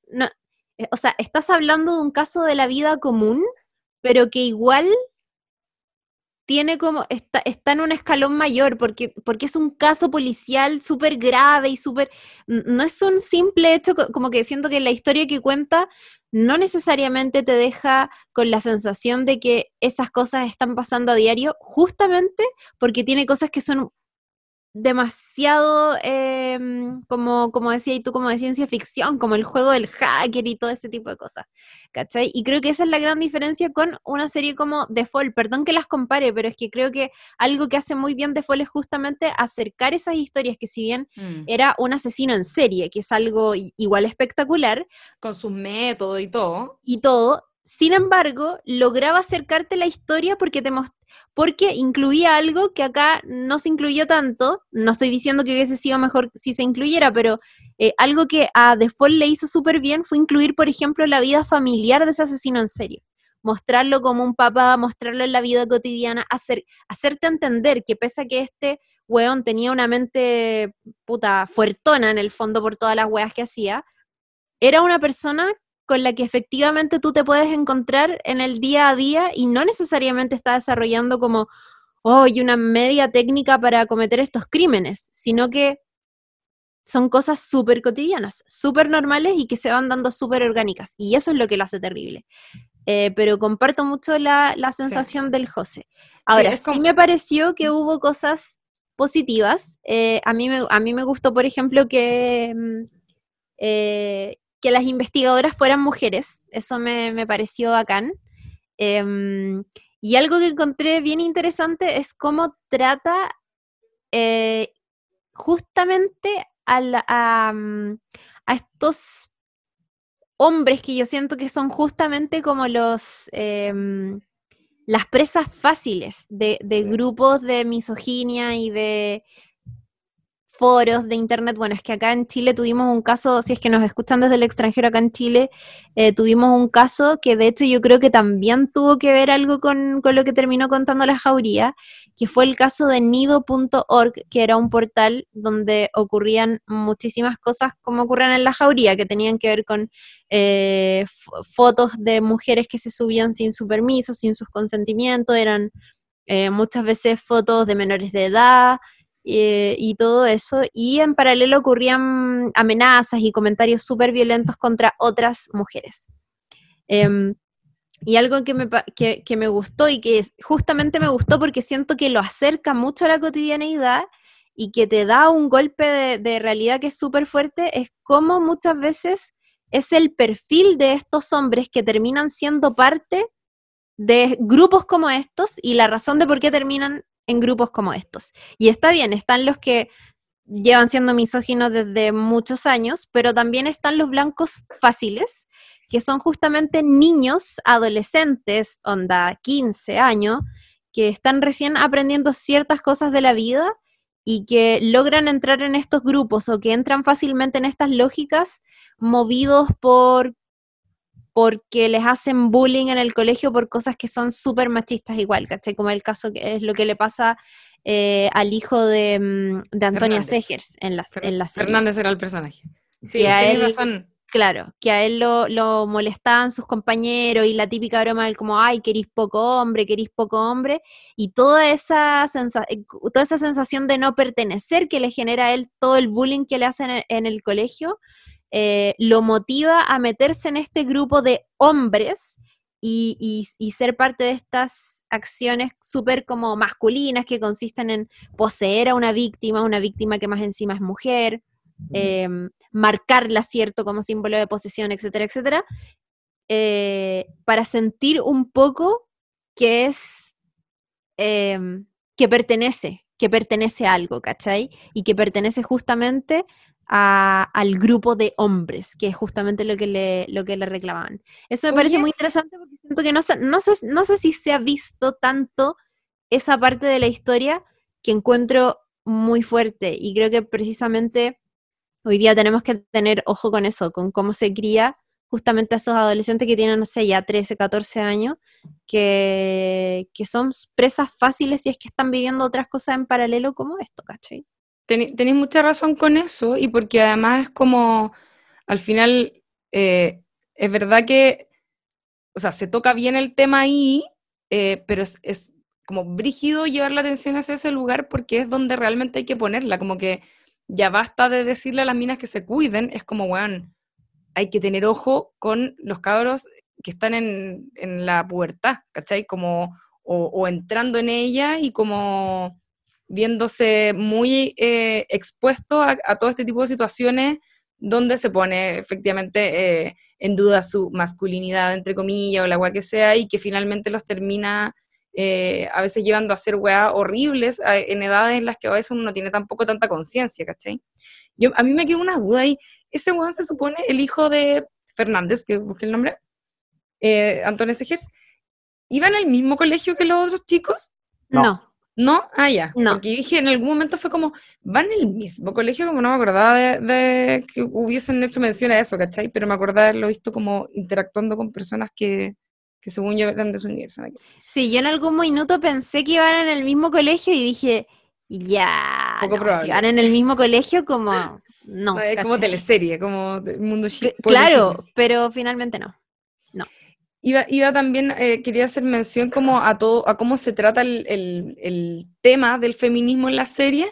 eh, o sea, estás hablando de un caso de la vida común, pero que igual tiene como, está, está en un escalón mayor, porque, porque es un caso policial súper grave y súper, no es un simple hecho, como que siento que la historia que cuenta no necesariamente te deja con la sensación de que esas cosas están pasando a diario, justamente porque tiene cosas que son demasiado, em, como, como decía y tú, como de ciencia ficción, como el juego del hacker y todo ese tipo de cosas, ¿cachai? Y creo que esa es la gran diferencia con una serie como The Fall, perdón que las compare, pero es que creo que algo que hace muy bien The Fall es justamente acercar esas historias que si bien mm. era un asesino en serie, que es algo igual espectacular. Con sus métodos y todo. Y todo, sin embargo, lograba acercarte la historia porque te porque incluía algo que acá no se incluyó tanto. No estoy diciendo que hubiese sido mejor si se incluyera, pero eh, algo que a Default le hizo súper bien fue incluir, por ejemplo, la vida familiar de ese asesino en serio. Mostrarlo como un papá, mostrarlo en la vida cotidiana, hacer, hacerte entender que pese a que este weón tenía una mente puta fuertona en el fondo por todas las weas que hacía, era una persona con la que efectivamente tú te puedes encontrar en el día a día y no necesariamente está desarrollando como, oh, una media técnica para cometer estos crímenes, sino que son cosas súper cotidianas, súper normales y que se van dando súper orgánicas. Y eso es lo que lo hace terrible. Eh, pero comparto mucho la, sensación del José. Ahora, sí, me pareció que hubo cosas positivas. Eh, a, mí me, a mí me gustó, por ejemplo, que, mm, eh, que las investigadoras fueran mujeres, eso me, pareció bacán. Em, y algo que encontré bien interesante es cómo trata eh, justamente a, mm, a, estos hombres que yo siento que son justamente como los em, las presas fáciles de, de, grupos de misoginia y de, foros de internet. Bueno, es que acá en Chile tuvimos un caso, si es que nos escuchan desde el extranjero acá en Chile, eh, tuvimos un caso que de hecho yo creo que también tuvo que ver algo con, lo que terminó contando la jauría, que fue el caso de nido.org, que era un portal donde ocurrían muchísimas cosas como ocurren en la jauría, que tenían que ver con eh, fotos de mujeres que se subían sin su permiso, sin sus consentimientos, eran eh, muchas veces fotos de menores de edad, eh, y todo eso, y en paralelo ocurrían amenazas y comentarios súper violentos contra otras mujeres. Em, y algo que me, que, me gustó y que justamente me gustó porque siento que lo acerca mucho a la cotidianeidad y que te da un golpe de, de realidad que es súper fuerte, es como muchas veces es el perfil de estos hombres que terminan siendo parte de grupos como estos y la razón de por qué terminan en grupos como estos. Y está bien, están los que llevan siendo misóginos desde muchos años, pero también están los blancos fáciles, que son justamente niños, adolescentes, onda 15 años, que están recién aprendiendo ciertas cosas de la vida y que logran entrar en estos grupos o que entran fácilmente en estas lógicas movidos por porque les hacen bullying en el colegio por cosas que son súper machistas igual, ¿cachai? Como el caso que es lo que le pasa eh, al hijo de, mm, de Antonia. Segers en la, en la serie. Fernández era el personaje. Sí, a él- razón. Claro, que a él lo, lo molestaban sus compañeros y la típica broma del como, ay, querís poco hombre, querís poco hombre, y toda esa, sensa- eh, toda esa sensación de no pertenecer que le genera a él todo el bullying que le hacen en, en el colegio, eh, lo motiva a meterse en este grupo de hombres y, y- y ser parte de estas acciones súper como masculinas que consisten en poseer a una víctima, una víctima que más encima es mujer, eh, marcarla, ¿cierto? Como símbolo de posesión, etcétera, etcétera, eh, para sentir un poco que es, eh, que pertenece, que pertenece a algo, ¿cachai? Y que pertenece justamente a- al grupo de hombres, que es justamente lo que le, lo que le reclamaban. Eso me parece muy interesante porque siento que no sé, no, sé, no sé si se ha visto tanto esa parte de la historia que encuentro muy fuerte y creo que precisamente hoy día tenemos que tener ojo con eso, con cómo se cría justamente a esos adolescentes que tienen, no sé, ya 13, 14 años, que, que son presas fáciles si es que están viviendo otras cosas en paralelo como esto, ¿cachai? Tenéis mucha razón con eso y porque además es como, al final, eh, es verdad que, o sea, se toca bien el tema ahí, eh, pero es, es como brígido llevar la atención hacia ese lugar porque es donde realmente hay que ponerla, como que ya basta de decirle a las minas que se cuiden, es como, weón, hay que tener ojo con los cabros que están en, en la pubertad, ¿cachai? Como, o, o entrando en ella y como viéndose muy eh, expuesto a, a todo este tipo de situaciones donde se pone efectivamente eh, en duda su masculinidad, entre comillas, o la weá que sea, y que finalmente los termina eh, a veces llevando a hacer weá horribles a- en edades en las que a veces uno no tiene tampoco tanta conciencia, ¿cachai? Yo, a mí me quedó una duda ahí. Ese weón se supone el hijo de Fernández, que busqué el nombre, eh, Antonio Segers, ¿iba en el mismo colegio que los otros chicos? No. No, ¿No? Ah, ya. No. Porque dije, en algún momento fue como, van en el mismo colegio, como no me acordaba de, de que hubiesen hecho mención a eso, ¿cachai? Pero me acordaba de haberlo visto como interactuando con personas que, que según yo eran de su universidad. Sí, yo en algún minuto pensé que iban en el mismo colegio y dije, ya, Poco no, probable. si van en el mismo colegio como, no. No, es como teleserie, como mundo Claro, pero finalmente no. Iba, también, eh, quería hacer mención como a todo, a cómo se trata el, el- tema del feminismo en la serie,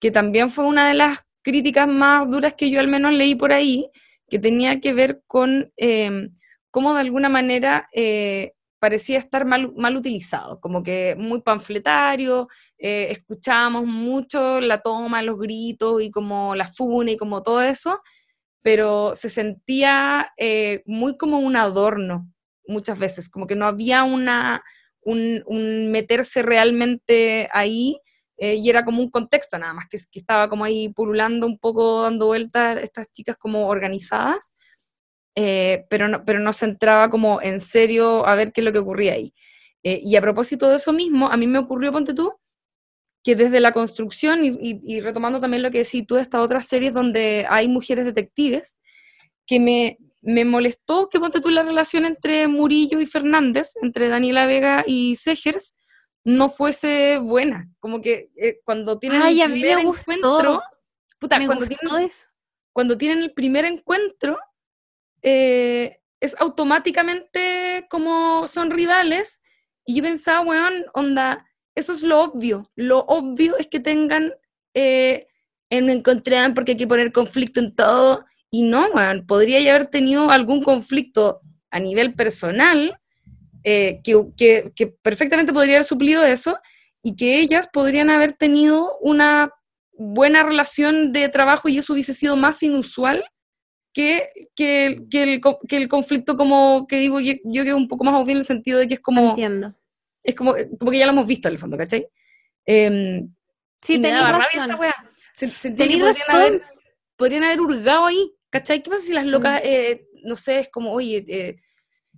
que también fue una de las críticas más duras que yo al menos leí por ahí, que tenía que ver con eh, cómo de alguna manera eh, parecía estar mal, mal utilizado, como que muy panfletario, eh, escuchábamos mucho la toma, los gritos y como la funa y como todo eso, pero se sentía muy como un adorno muchas veces, como que no había una, un, un meterse realmente ahí eh, y era como un contexto nada más, que, que estaba como ahí pululando un poco, dando vueltas estas chicas como organizadas, eh, pero, no, pero no se entraba como en serio a ver qué es lo que ocurría ahí. Eh, y a propósito de eso mismo, a mí me ocurrió, ponte tú, que desde la construcción, y, y- y retomando también lo que decís tú, estas otras series donde hay mujeres detectives, que me, me molestó que ponte tú la relación entre Murillo y Fernández, entre Daniela Vega y Segers, no fuese buena. Como que eh, cuando tienen Ay, el primer encuentro, puta, cuando, tienen, eso. cuando tienen el primer encuentro, eh, es automáticamente como son rivales. Y yo pensaba, weón, onda, eso es lo obvio. Lo obvio es que tengan eh, en encontrán porque hay que poner conflicto en todo. Y no, weón, podría ya haber tenido algún conflicto a nivel personal eh, que, que, que perfectamente podría haber suplido eso y que ellas podrían haber tenido una buena relación de trabajo y eso hubiese sido más inusual que, que, que, el, que el conflicto como que digo yo, yo que un poco más obvio en el sentido de que es como... Entiendo. Es como, como que ya lo hemos visto en el fondo, ¿cachai? Eh, Sí, rabia razón. esa weá. Se- Sentí Tenés que podrían razón. haber, podrían haber hurgado ahí, ¿cachai? ¿Qué pasa si las locas, Mm. eh, no sé, es como, oye, eh,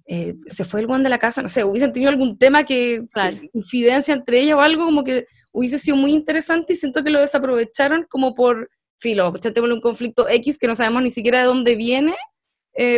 eh, se fue el guan de la casa, no sé, hubiesen tenido algún tema que, Claro. que infidencia entre ellas o algo como que hubiese sido muy interesante y siento que lo desaprovecharon como por filo, echándole un conflicto X que no sabemos ni siquiera de dónde viene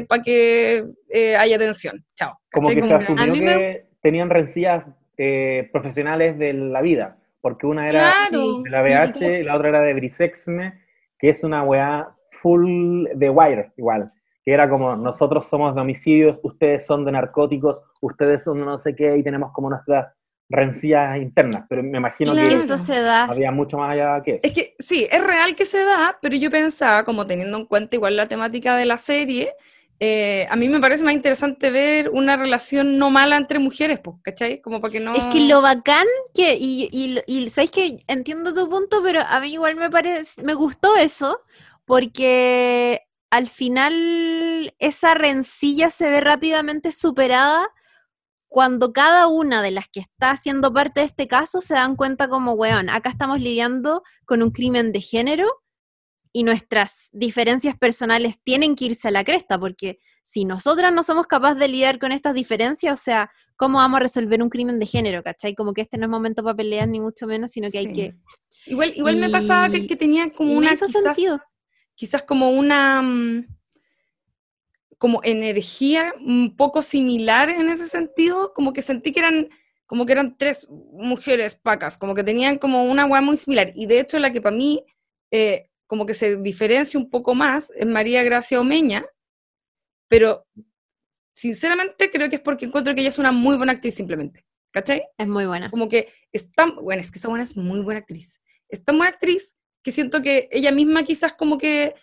para que eh, haya tensión. Chao. Como que se asumió A mí me- que tenían rencillas eh, profesionales de la vida, porque una era Claro. de la y BH como- y la otra era de Brisexme, que es una weá full de Wire, igual. Que era como, nosotros somos de homicidios, ustedes son de narcóticos, ustedes son de no sé qué, y tenemos como nuestras rencillas internas. Pero me imagino Claro. que Eso se da. había mucho más allá que eso. Es que sí, es real que se da, pero yo pensaba, como teniendo en cuenta igual la temática de la serie, eh, a mí me parece más interesante ver una relación no mala entre mujeres, pues, ¿cachai? Como para que no... Es que lo bacán que, y, y, y sabéis que entiendo tu punto, pero a mí igual me parece, me gustó eso, porque al final esa rencilla se ve rápidamente superada cuando cada una de las que está haciendo parte de este caso se dan cuenta como, weón, acá estamos lidiando con un crimen de género y nuestras diferencias personales tienen que irse a la cresta, porque si nosotras no somos capaces de lidiar con estas diferencias, o sea, ¿cómo vamos a resolver un crimen de género, cachai? Como que este no es momento para pelear, ni mucho menos, sino que hay que... Igual, igual me pasaba que, tenía como una... me hizo quizás, sentido. Quizás como una... mm, como energía un poco similar en ese sentido, como que sentí que eran como que eran tres mujeres pacas, como que tenían como una weá muy similar. Y de hecho la que para mí eh, como que se diferencia un poco más es María Gracia Omeña, pero sinceramente creo que es porque encuentro que ella es una muy buena actriz simplemente, ¿cachai? Es muy buena. Como que es tan, bueno, es que esa buena es muy buena actriz. Es tan buena actriz que siento que ella misma quizás como que,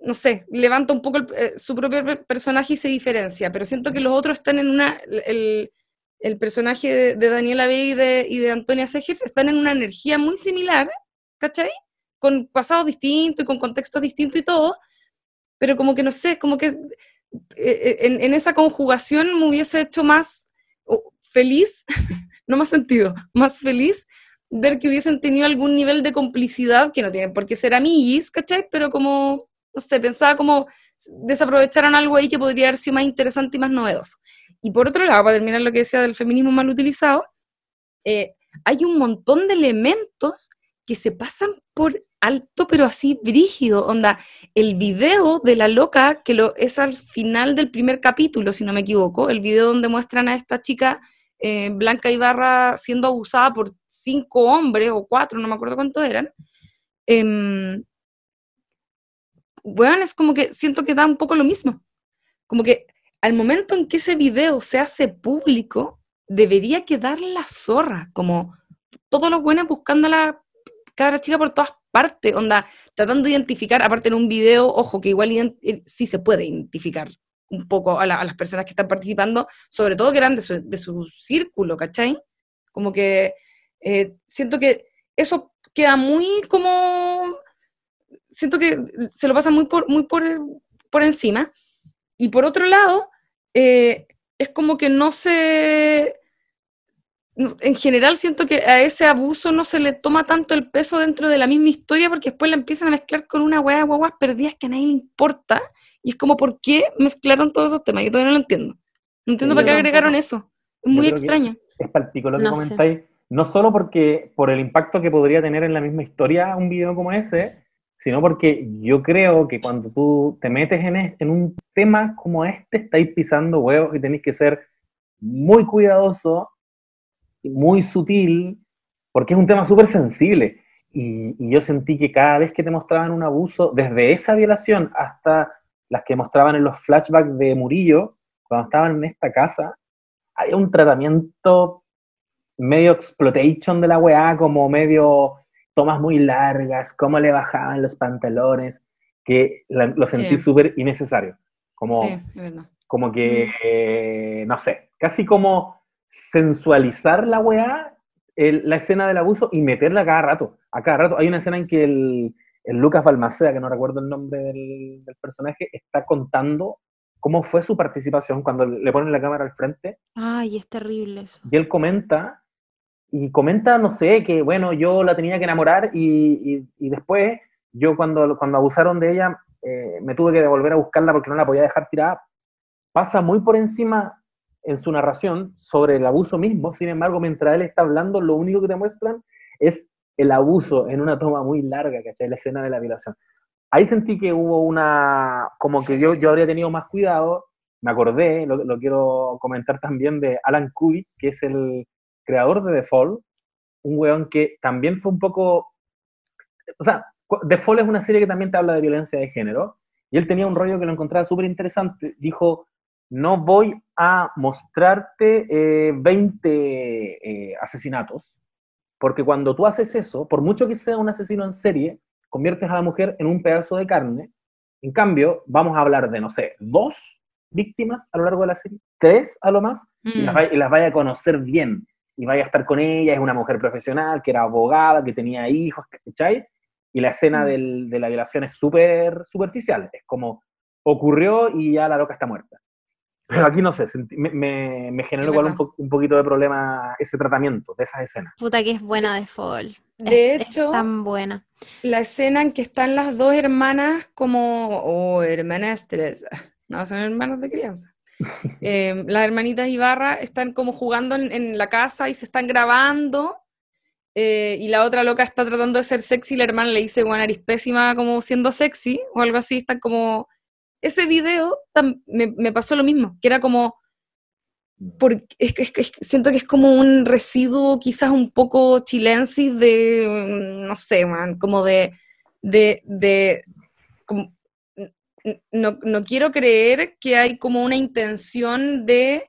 no sé, levanta un poco eh, su propio pe- personaje y se diferencia, pero siento que los otros están en una, el, el personaje de, Daniela B y de, y de Antonia Segers están en una energía muy similar, ¿cachai? Con pasados distintos y con contextos distintos y todo, pero como que no sé, como que eh, en, en esa conjugación me hubiese hecho más feliz, no más sentido, más feliz ver que hubiesen tenido algún nivel de complicidad, que no tienen por qué ser amiguis, ¿cachai? Pero como, no sé, pensaba como desaprovecharon algo ahí que podría haber sido más interesante y más novedoso. Y por otro lado, para terminar lo que decía del feminismo mal utilizado, eh, hay un montón de elementos que se pasan por alto, pero así brígido. Onda, el video de la loca, que lo, es al final del primer capítulo, si no me equivoco, el video donde muestran a esta chica eh, Blanca Ibarra siendo abusada por cinco hombres o cuatro, no me acuerdo cuántos eran. Em, bueno, es como que siento que da un poco lo mismo. Como que al momento en que ese video se hace público, debería quedar la zorra, como todos los buenos buscando a la cabra chica por todas partes, onda, tratando de identificar, aparte en un video, ojo, que igual eh, sí se puede identificar un poco a, la- las personas que están participando, sobre todo que eran de su, círculo, ¿cachai? Como que eh, siento que eso queda muy como, siento que se lo pasa muy por, muy por, por encima, y por otro lado, eh, es como que no se... En general siento que a ese abuso no se le toma tanto el peso dentro de la misma historia porque después la empiezan a mezclar con una hueá de guaguas perdidas que a nadie le importa. Y es como, ¿por qué mezclaron todos esos temas? Yo todavía no lo entiendo. No entiendo yo para qué tampoco. agregaron eso. Es muy extraño. es palpico lo que No sé. comentáis, no solo porque por el impacto que podría tener en la misma historia un video como ese, sino porque yo creo que cuando tú te metes en, es- en un tema como este, estáis pisando huevos y tenéis que ser muy cuidadoso, muy sutil, porque es un tema súper sensible. Y, y yo sentí que cada vez que te mostraban un abuso, desde esa violación hasta las que mostraban en los flashbacks de Murillo, cuando estaban en esta casa, había un tratamiento medio exploitation de la weá, como medio tomas muy largas, cómo le bajaban los pantalones, que la- lo sentí Sí. súper innecesario. Como Sí. Como que, eh, no sé, casi como sensualizar la weá, el- la escena del abuso y meterla a cada rato. A cada rato. Hay una escena en que el, el Lucas Balmaceda, que no recuerdo el nombre del, del personaje, está contando cómo fue su participación cuando le ponen la cámara al frente Ay, es terrible eso. y él comenta, y comenta, no sé, que bueno, yo la tenía que enamorar y, y- y después yo cuando, cuando abusaron de ella eh, me tuve que devolver a buscarla porque no la podía dejar tirada. Pasa muy por encima en su narración sobre el abuso mismo, sin embargo, mientras él está hablando, lo único que te muestran es el abuso en una toma muy larga, ¿cachai? La escena de la violación. Ahí sentí que hubo una, como que yo, yo habría tenido más cuidado, me acordé, lo, lo quiero comentar también de Alan Kubik, que es el creador de The Fall, un weón que también fue un poco, o sea, The Fall es una serie que también te habla de violencia de género, y él tenía un rollo que lo encontraba súper interesante, dijo, no voy a mostrarte eh, 20 eh, asesinatos, porque cuando tú haces eso, por mucho que sea un asesino en serie, conviertes a la mujer en un pedazo de carne. En cambio, vamos a hablar de, no sé, dos víctimas a lo largo de la serie, tres a lo más, y, las Mm. vaya, y las vaya a conocer bien. Y vaya a estar con ella, es una mujer profesional, que era abogada, que tenía hijos, ¿cachai? Y la escena Mm. del- de la violación es súper superficial. Es como, ocurrió y ya la loca está muerta. Pero aquí no sé, me, me- me generó igual un, po- un poquito de problema ese tratamiento de esas escenas. Puta que es buena de Fall. De Es- es hecho, tan buena. la escena en que están las dos hermanas como, oh, hermanas Teresa, no, son hermanas de crianza. Eh, las hermanitas Ibarra están como jugando en, en la casa y se están grabando eh, y la otra loca está tratando de ser sexy y la hermana le dice, bueno, eres pésima como siendo sexy o algo así, están como... Ese video me, pasó lo mismo, que era como... Porque es, siento que es como un residuo quizás un poco chilensis de, mm, no sé, man, como de, de, no quiero creer que hay como una intención de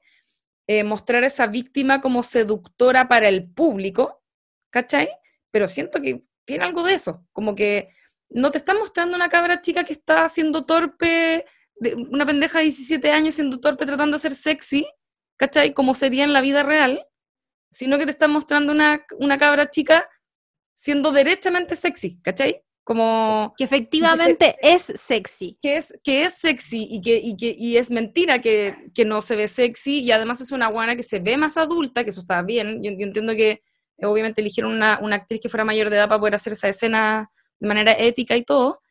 eh, mostrar a esa víctima como seductora para el público, ¿cachai? Pero siento que tiene algo de eso, como que no te están mostrando una cabra chica que está siendo torpe, de- una pendeja de 17 años siendo torpe tratando de ser sexy, ¿cachai? Como sería en la vida real, sino que te están mostrando una, una cabra chica siendo derechamente sexy, ¿cachai? Como Que efectivamente es sexy. que es, que es sexy y que, y que y es mentira que, que no se ve sexy y además es una guana que se ve más adulta, que eso está bien. Yo, yo entiendo que obviamente eligieron una, una actriz que fuera mayor de edad para poder hacer esa escena de manera ética y todo,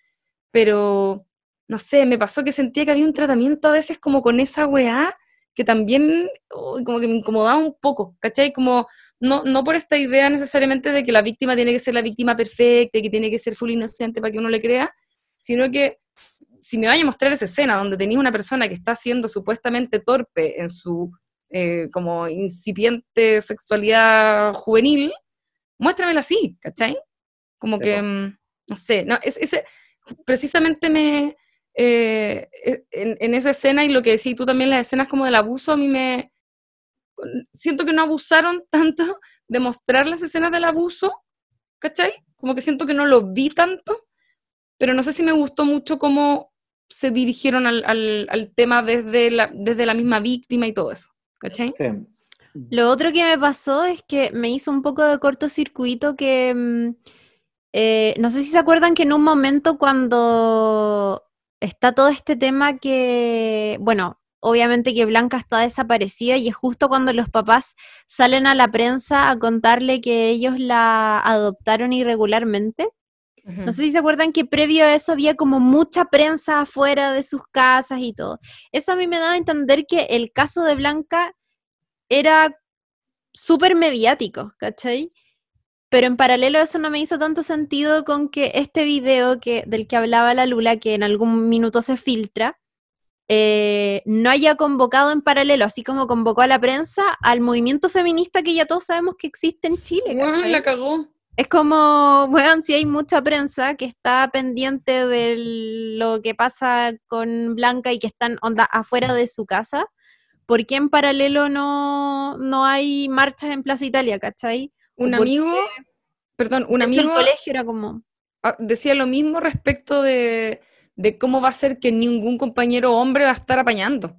pero no sé, me pasó que sentía que había un tratamiento a veces como con esa weá que también como que me incomodaba un poco, ¿cachai? Como no, no por esta idea necesariamente de que la víctima tiene que ser la víctima perfecta y que tiene que ser full inocente para que uno le crea, sino que si me vaya a mostrar esa escena donde tenéis una persona que está siendo supuestamente torpe en su eh, como incipiente sexualidad juvenil, muéstramela así, ¿cachai? Como Sí, que, no sé, no, es, ese, precisamente me, eh, e- en, en esa escena y lo que decís tú también, las escenas como del abuso, a mí me, siento que no abusaron tanto de mostrar las escenas del abuso, ¿cachai? Como que siento que no lo vi tanto, pero no sé si me gustó mucho cómo se dirigieron al, al- al tema desde la, desde la misma víctima y todo eso, ¿cachai? Sí. Lo otro que me pasó es que me hizo un poco de cortocircuito que mm, eh, no sé si se acuerdan que en un momento cuando está todo este tema que, bueno, obviamente que Blanca está desaparecida y es justo cuando los papás salen a la prensa a contarle que ellos la adoptaron irregularmente. No sé si se acuerdan que previo a eso había como mucha prensa afuera de sus casas y todo. Eso a mí me daba a entender que el caso de Blanca era súper mediático, ¿cachai? Pero en paralelo eso no me hizo tanto sentido con que este video que, del que hablaba la Lula, que en algún minuto se filtra, eh, no haya convocado en paralelo, así como convocó a la prensa, al movimiento feminista que ya todos sabemos que existe en Chile. ¿cachai? la cagó. Es como, bueno, si hay mucha prensa que está pendiente de lo que pasa con Blanca y que están onda afuera de su casa, ¿por qué en paralelo no, no hay marchas en Plaza Italia, cachai? Un ¿O por amigo, perdón, un amigo el colegio era como, ah, decía lo mismo respecto de, de cómo va a ser que ningún compañero hombre va a estar apañando.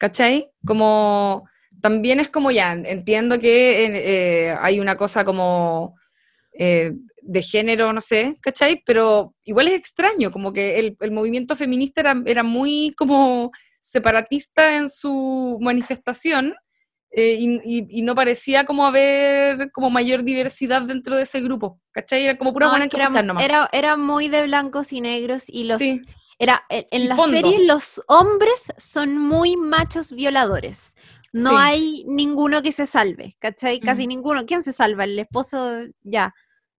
¿cachai? Como también es como ya, entiendo que eh, hay una cosa como eh, de género, no sé, ¿cachai? Pero igual es extraño, como que el, movimiento feminista era, era, muy como separatista en su manifestación eh, y, no parecía como haber como mayor diversidad dentro de ese grupo, ¿cachai? Era como pura no, buena que era, nomás. Era, era, muy de blancos y negros y los... Era, en la serie los hombres son muy machos violadores. No hay ninguno que se salve, ¿cachai? Casi ninguno. ¿Quién se salva? El esposo, ya.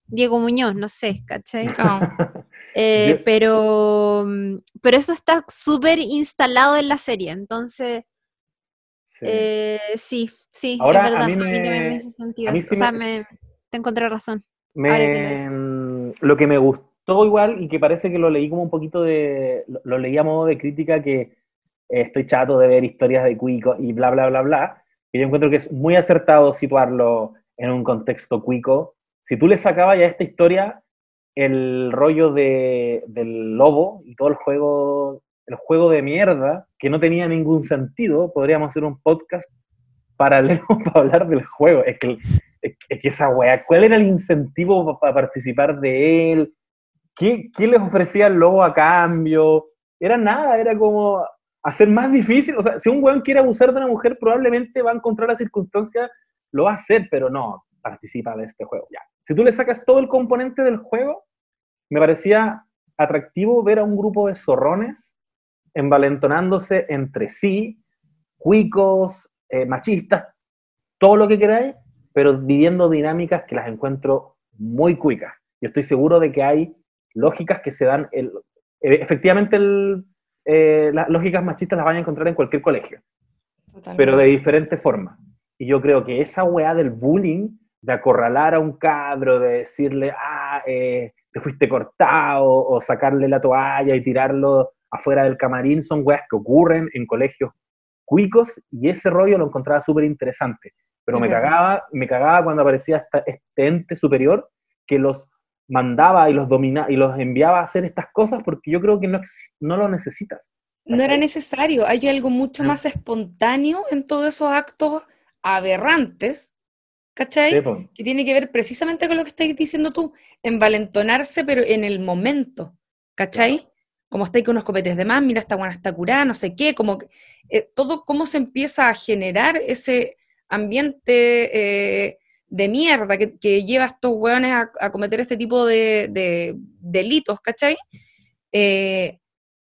Diego Muñoz, no sé, ¿cachai? Eh, pero, mm, pero eso está súper instalado en la serie, entonces... Sí, eh, sí, sí es verdad. A mí, me hace sentido. o sea, me, te encontré razón. Mm, lo que me gustó igual y que parece que lo leí como un poquito de... Lo, leí a modo de crítica que eh, estoy chato de ver historias de cuico y bla, bla, bla, bla. Y yo encuentro que es muy acertado situarlo en un contexto cuico si tú le sacabas ya a esta historia el rollo de, del lobo y todo el juego, el juego de mierda, que no tenía ningún sentido, podríamos hacer un podcast paralelo para hablar del juego. Es que, es que esa wea, ¿cuál era el incentivo para participar de él? ¿Qué, ¿Qué les ofrecía el lobo a cambio? Era nada, era como hacer más difícil. O sea, si un weón quiere abusar de una mujer, probablemente va a encontrar la circunstancia, lo va a hacer, pero no, participa de este juego. Ya. Si tú le sacas todo el componente del juego, me parecía atractivo ver a un grupo de zorrones envalentonándose entre sí, cuicos, eh, machistas, todo lo que queráis, pero viviendo dinámicas que las encuentro muy cuicas. Yo estoy seguro de que hay lógicas que se dan, el, e, efectivamente eh, las lógicas machistas las van a encontrar en cualquier colegio, pero de diferente forma. Y yo creo que esa weá del bullying de acorralar a un cabro, de decirle, ah, eh, te fuiste cortado, o sacarle la toalla y tirarlo afuera del camarín, son weas que ocurren en colegios cuicos y ese rollo lo encontraba súper interesante. Pero me cagaba, me cagaba cuando aparecía este ente superior que los mandaba y los dominaba y los enviaba a hacer estas cosas porque yo creo que no, no lo necesitas. No era necesario, hay algo mucho más espontáneo en todos esos actos aberrantes ¿cachai? que tiene que ver precisamente con lo que estáis diciendo tú, envalentonarse, pero en el momento, ¿cachai? Como estáis con unos copetes de más, mira, esta buena está curada, no sé qué, como eh, todo cómo se empieza a generar ese ambiente eh, de mierda que, lleva a estos hueones a, cometer este tipo de, delitos, ¿cachai? Eh,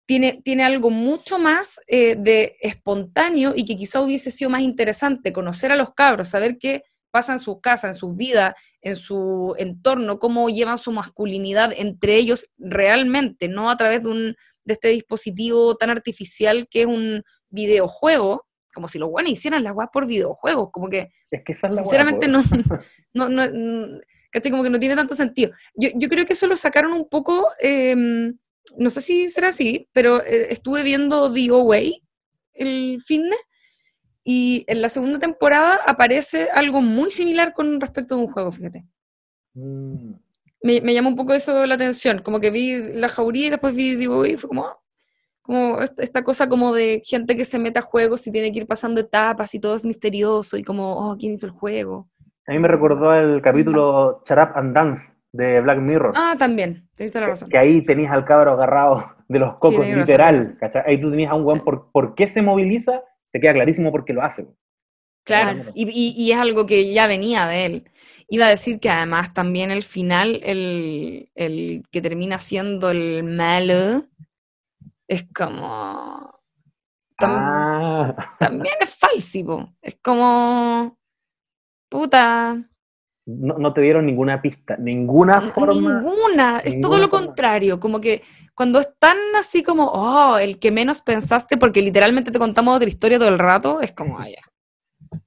tiene, tiene, algo mucho más de espontáneo y que quizá hubiese sido más interesante conocer a los cabros, saber que pasa en sus casas, en sus vidas, en su entorno, cómo llevan su masculinidad entre ellos realmente, no a través de, un, de este dispositivo tan artificial que es un videojuego, como si los guanes hicieran las guas por videojuegos, como que, es que sinceramente no, no, no, Como que no tiene tanto sentido. Yo, yo creo que eso lo sacaron un poco, em, no sé si será así, pero eh, estuve viendo The Away el fitness y en la segunda temporada aparece algo muy similar con respecto a un juego, fíjate. Mm. Me, me, llamó un poco eso la atención, como que vi la jauría y después vi Divo y fue como, ah", como esta cosa como de gente que se mete a juegos y tiene que ir pasando etapas y todo es misterioso y como, oh, ¿quién hizo el juego? A mí me recordó el capítulo Charap and Dance de Black Mirror. Ah, también, tenés la razón. Que ahí tenías al cabro agarrado de los cocos, literal, Ahí tú tenías a un guan, por, ¿por qué se moviliza? Te queda clarísimo porque lo hace. Claro, y, es algo que ya venía de él. Iba a decir que además también el final, el, que termina siendo el malo, es como... Ah. También es falsivo. Es como... Puta. No, te dieron ninguna pista, ninguna forma. Ninguna, es todo lo contrario, como que cuando están así como, oh, el que menos pensaste, porque literalmente te contamos otra historia todo el rato, es como, ah, ya.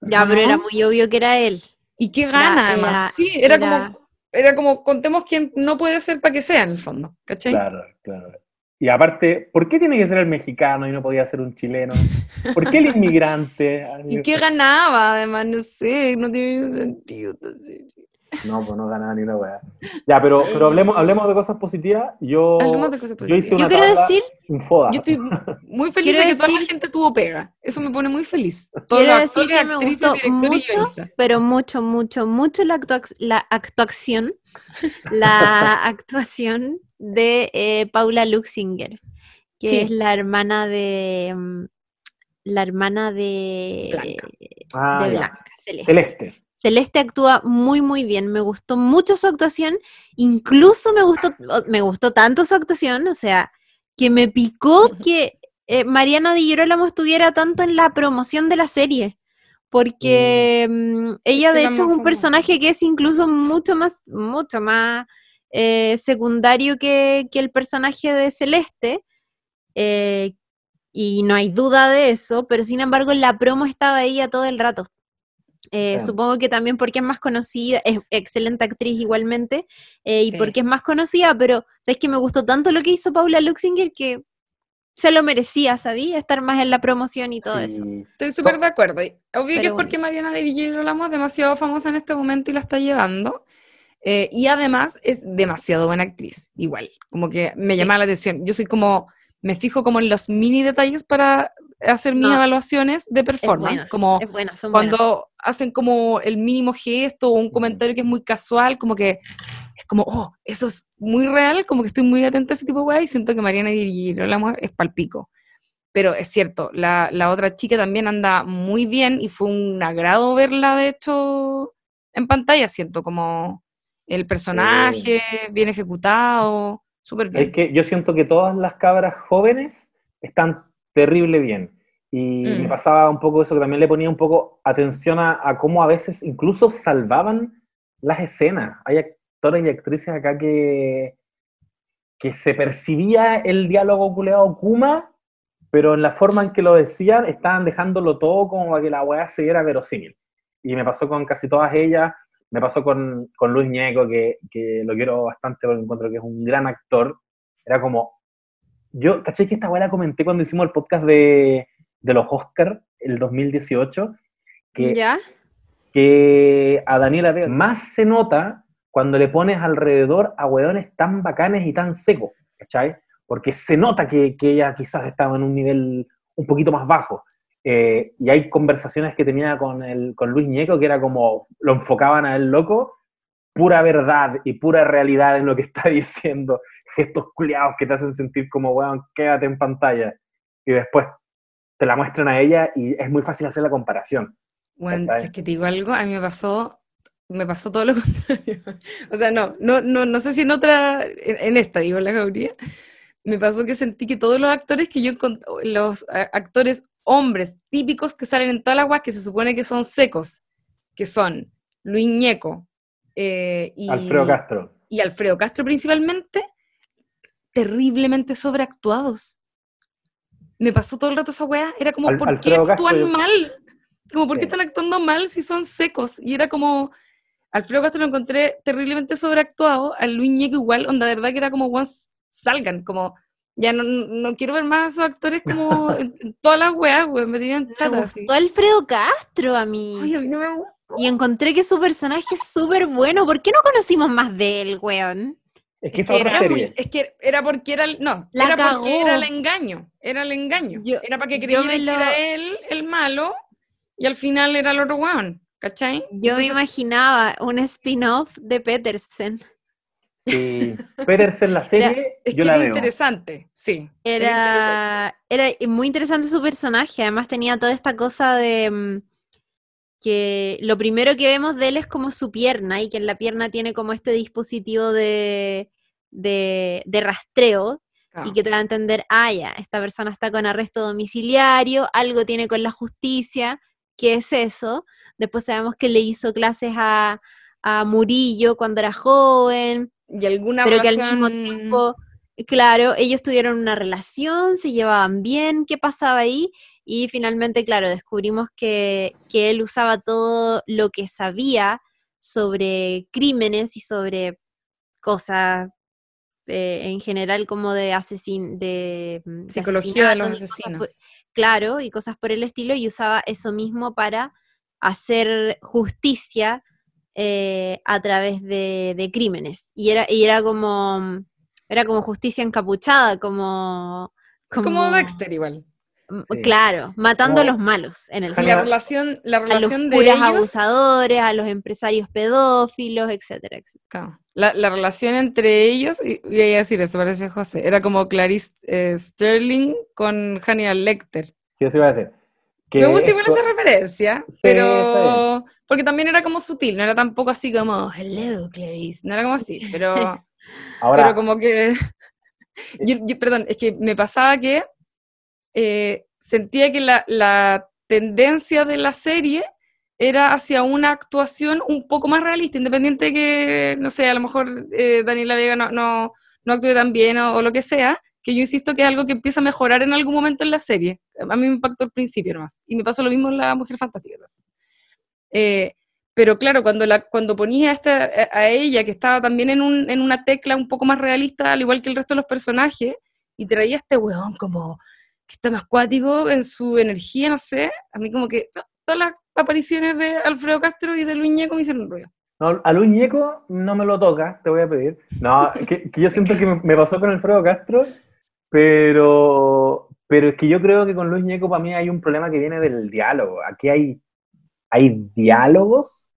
Ya, pero era muy obvio que era él. ¿Y qué gana, además? sí, era, como, era como, contemos quién no puede ser para que sea, en el fondo, ¿cachai? Claro, claro. Y aparte, ¿por qué tiene que ser el mexicano y no podía ser un chileno? ¿Por qué el inmigrante? ¿Y qué ganaba? Además, no sé, no tiene sentido. No, pues no ganaba ni una weá. Ya, pero, pero hablemos, hablemos de cosas positivas. Yo, Hablemos de cosas yo hice positivas. una Yo quiero decir, infoda. Yo estoy muy feliz Quiero de que toda la gente tuvo pega. Eso me pone muy feliz. Todos Quiero decir que me gustó mucho, pero mucho, mucho, mucho la, actua- la actuación, la actuación de eh, Paula Luxinger, que Sí. es la hermana de mm, la hermana de Blanca. Ah, de. Blanca, Celeste. Celeste. Celeste actúa muy muy bien, me gustó mucho su actuación, incluso me gustó me gustó tanto su actuación, o sea, que me picó que eh, Mariana Di Girolamo estuviera tanto en la promoción de la serie, porque mm, ella que de hecho es un famosa. personaje que es incluso mucho más mucho más eh, secundario que, que el personaje de Celeste. eh, y no hay duda de eso, pero sin embargo en la promo estaba ella todo el rato. Eh, Sí. Supongo que también porque es más conocida, es excelente actriz igualmente, eh, y Sí. porque es más conocida, pero sabes que me gustó tanto lo que hizo Paula Luxinger que se lo merecía, ¿sabía? Estar más en la promoción y todo eso. Estoy súper de acuerdo. Y Obvio que es porque. Mariana de Girolamo es demasiado famosa en este momento y la está llevando. Eh, y además es demasiado buena actriz, igual. Como que me Sí. llama la atención. Yo soy como, me fijo como en los mini detalles para hacer mis No, evaluaciones de performance. buena, como es buena, son buenas. cuando hacen como el mínimo gesto o un comentario que es muy casual, como que es como, oh, eso es muy real, como que estoy muy atenta a ese tipo de weá y siento que Mariana Girolamo es palpico. Pero es cierto, la, la otra chica también anda muy bien y fue un agrado verla, de hecho, en pantalla, siento como el personaje bien ejecutado, súper bien. Es que yo siento que todas las cabras jóvenes están terrible bien. Y me Mm. pasaba un poco eso, que también le ponía un poco atención a, a cómo a veces incluso salvaban las escenas. Hay actores y actrices acá que, que se percibía el diálogo culeado Kuma, pero en la forma en que lo decían estaban dejándolo todo como para que la weá se viera verosímil. Y me pasó con casi todas ellas, me pasó con, con Luis Ñeco, que, que lo quiero bastante porque encuentro que es un gran actor. Era como, yo, caché que esta weá la comenté cuando hicimos el podcast de, de los Oscar, el 2018, que, ¿Ya? que a Daniela Vega más se nota cuando le pones alrededor a weones tan bacanes y tan secos, ¿cachai? Porque se nota que, que ella quizás estaba en un nivel un poquito más bajo. Eh, y hay conversaciones que tenía con, el, con Luis Ñeco que era como, lo enfocaban a él loco, pura verdad y pura realidad en lo que está diciendo, gestos culiados que te hacen sentir como, weón, quédate en pantalla. Y después te la muestran a ella y es muy fácil hacer la comparación. Bueno, es que te digo algo, a mí me pasó, me pasó todo lo contrario. O sea, no, no, no, no sé si en otra, en, en esta, digo, en la jauría, me pasó que sentí que todos los actores que yo encont- los a- actores hombres típicos que salen en todas las guas que se supone que son secos, que son Luis Ñeco eh, y, Alfredo Castro. y Alfredo Castro principalmente, terriblemente sobreactuados. Me pasó todo el rato esa weá, era como, Al- ¿por qué Alfredo Castro, actúan yo- mal? Como, ¿por qué Sí. están actuando mal si son secos? Y era como, Alfredo Castro lo encontré terriblemente sobreactuado, a Luis Ñeco igual, onda, de verdad que era como, weón, salgan, como, ya no, no quiero ver más a esos actores como en, todas las weas, weón, me Me chata así. gustó Alfredo Castro a mí. Ay, a mí no me gusta. Y encontré que su personaje es súper bueno. ¿Por qué no conocimos más de él, weón? Es que Es esa que, otra era, serie. muy- es que era porque era el, no, La era cagó. porque era el engaño, era el engaño. Yo- era para que creyeran me lo- que era él el malo y al final era el otro weón, ¿cachai? Yo me imaginaba un spin-off de Petersen. Sí. Petersen, la serie, es yo que la era veo. interesante, sí. era interesante. Era, muy interesante su personaje. Además tenía toda esta cosa de mm, que lo primero que vemos de él es como su pierna y que en la pierna tiene como este dispositivo de, de, de rastreo Claro. y que te da a entender, ah, ya, esta persona está con arresto domiciliario, algo tiene con la justicia, ¿qué es eso? Después sabemos que le hizo clases a, a Murillo cuando era joven, Y alguna pero que al mismo tiempo, claro, ellos tuvieron una relación, se llevaban bien, ¿qué pasaba ahí? Y finalmente, claro, descubrimos que, que él usaba todo lo que sabía sobre crímenes y sobre cosas eh, en general como de asesin de, mm, de Psicología de los por- asesinos. claro, y cosas por el estilo, y usaba eso mismo para hacer justicia eh, a través de, de crímenes. Y era, y era como era como justicia encapuchada, como... Como, Dexter igual. Claro, matando a los malos en el fondo. la relación, la A los relación de ellos, abusadores, a los empresarios pedófilos, etcétera, etcétera. La, la relación entre ellos, y y iba a decir eso, parece José, era como Clarice eh, Sterling con Hannibal Lecter. Sí, eso iba a decir. Que Me gusta igual esto- esa referencia, Sí, está pero porque también era como sutil, no era tampoco así como, hello Clarice, no era como así, Sí. pero, Ahora, pero como que, yo, yo- perdón, es que me pasaba que eh, sentía que la, la tendencia de la serie era hacia una actuación un poco más realista, independiente de que, no sé, a lo mejor eh, Daniela Vega no, no, no actúe tan bien o, o lo que sea, que yo insisto que es algo que empieza a mejorar en algún momento en la serie. A mí me impactó al principio nomás. Y me pasó lo mismo en La Mujer Fantástica. Eh, pero claro, cuando, la, cuando ponía a, esta, a- ella, que estaba también en, un, en una tecla un poco más realista, al igual que el resto de los personajes, y traía a este weón como que está más cuático en su energía, no sé, a mí como que to- todas las apariciones de Alfredo Castro y de Luis Ñeco me hicieron ruido. no, a Luis Ñeco no me lo toca, te voy a pedir. No, que, que yo siento que me pasó con Alfredo Castro, pero, pero es que yo creo que con Luis Ñeco para mí hay un problema que viene del diálogo. Aquí hay, hay diálogos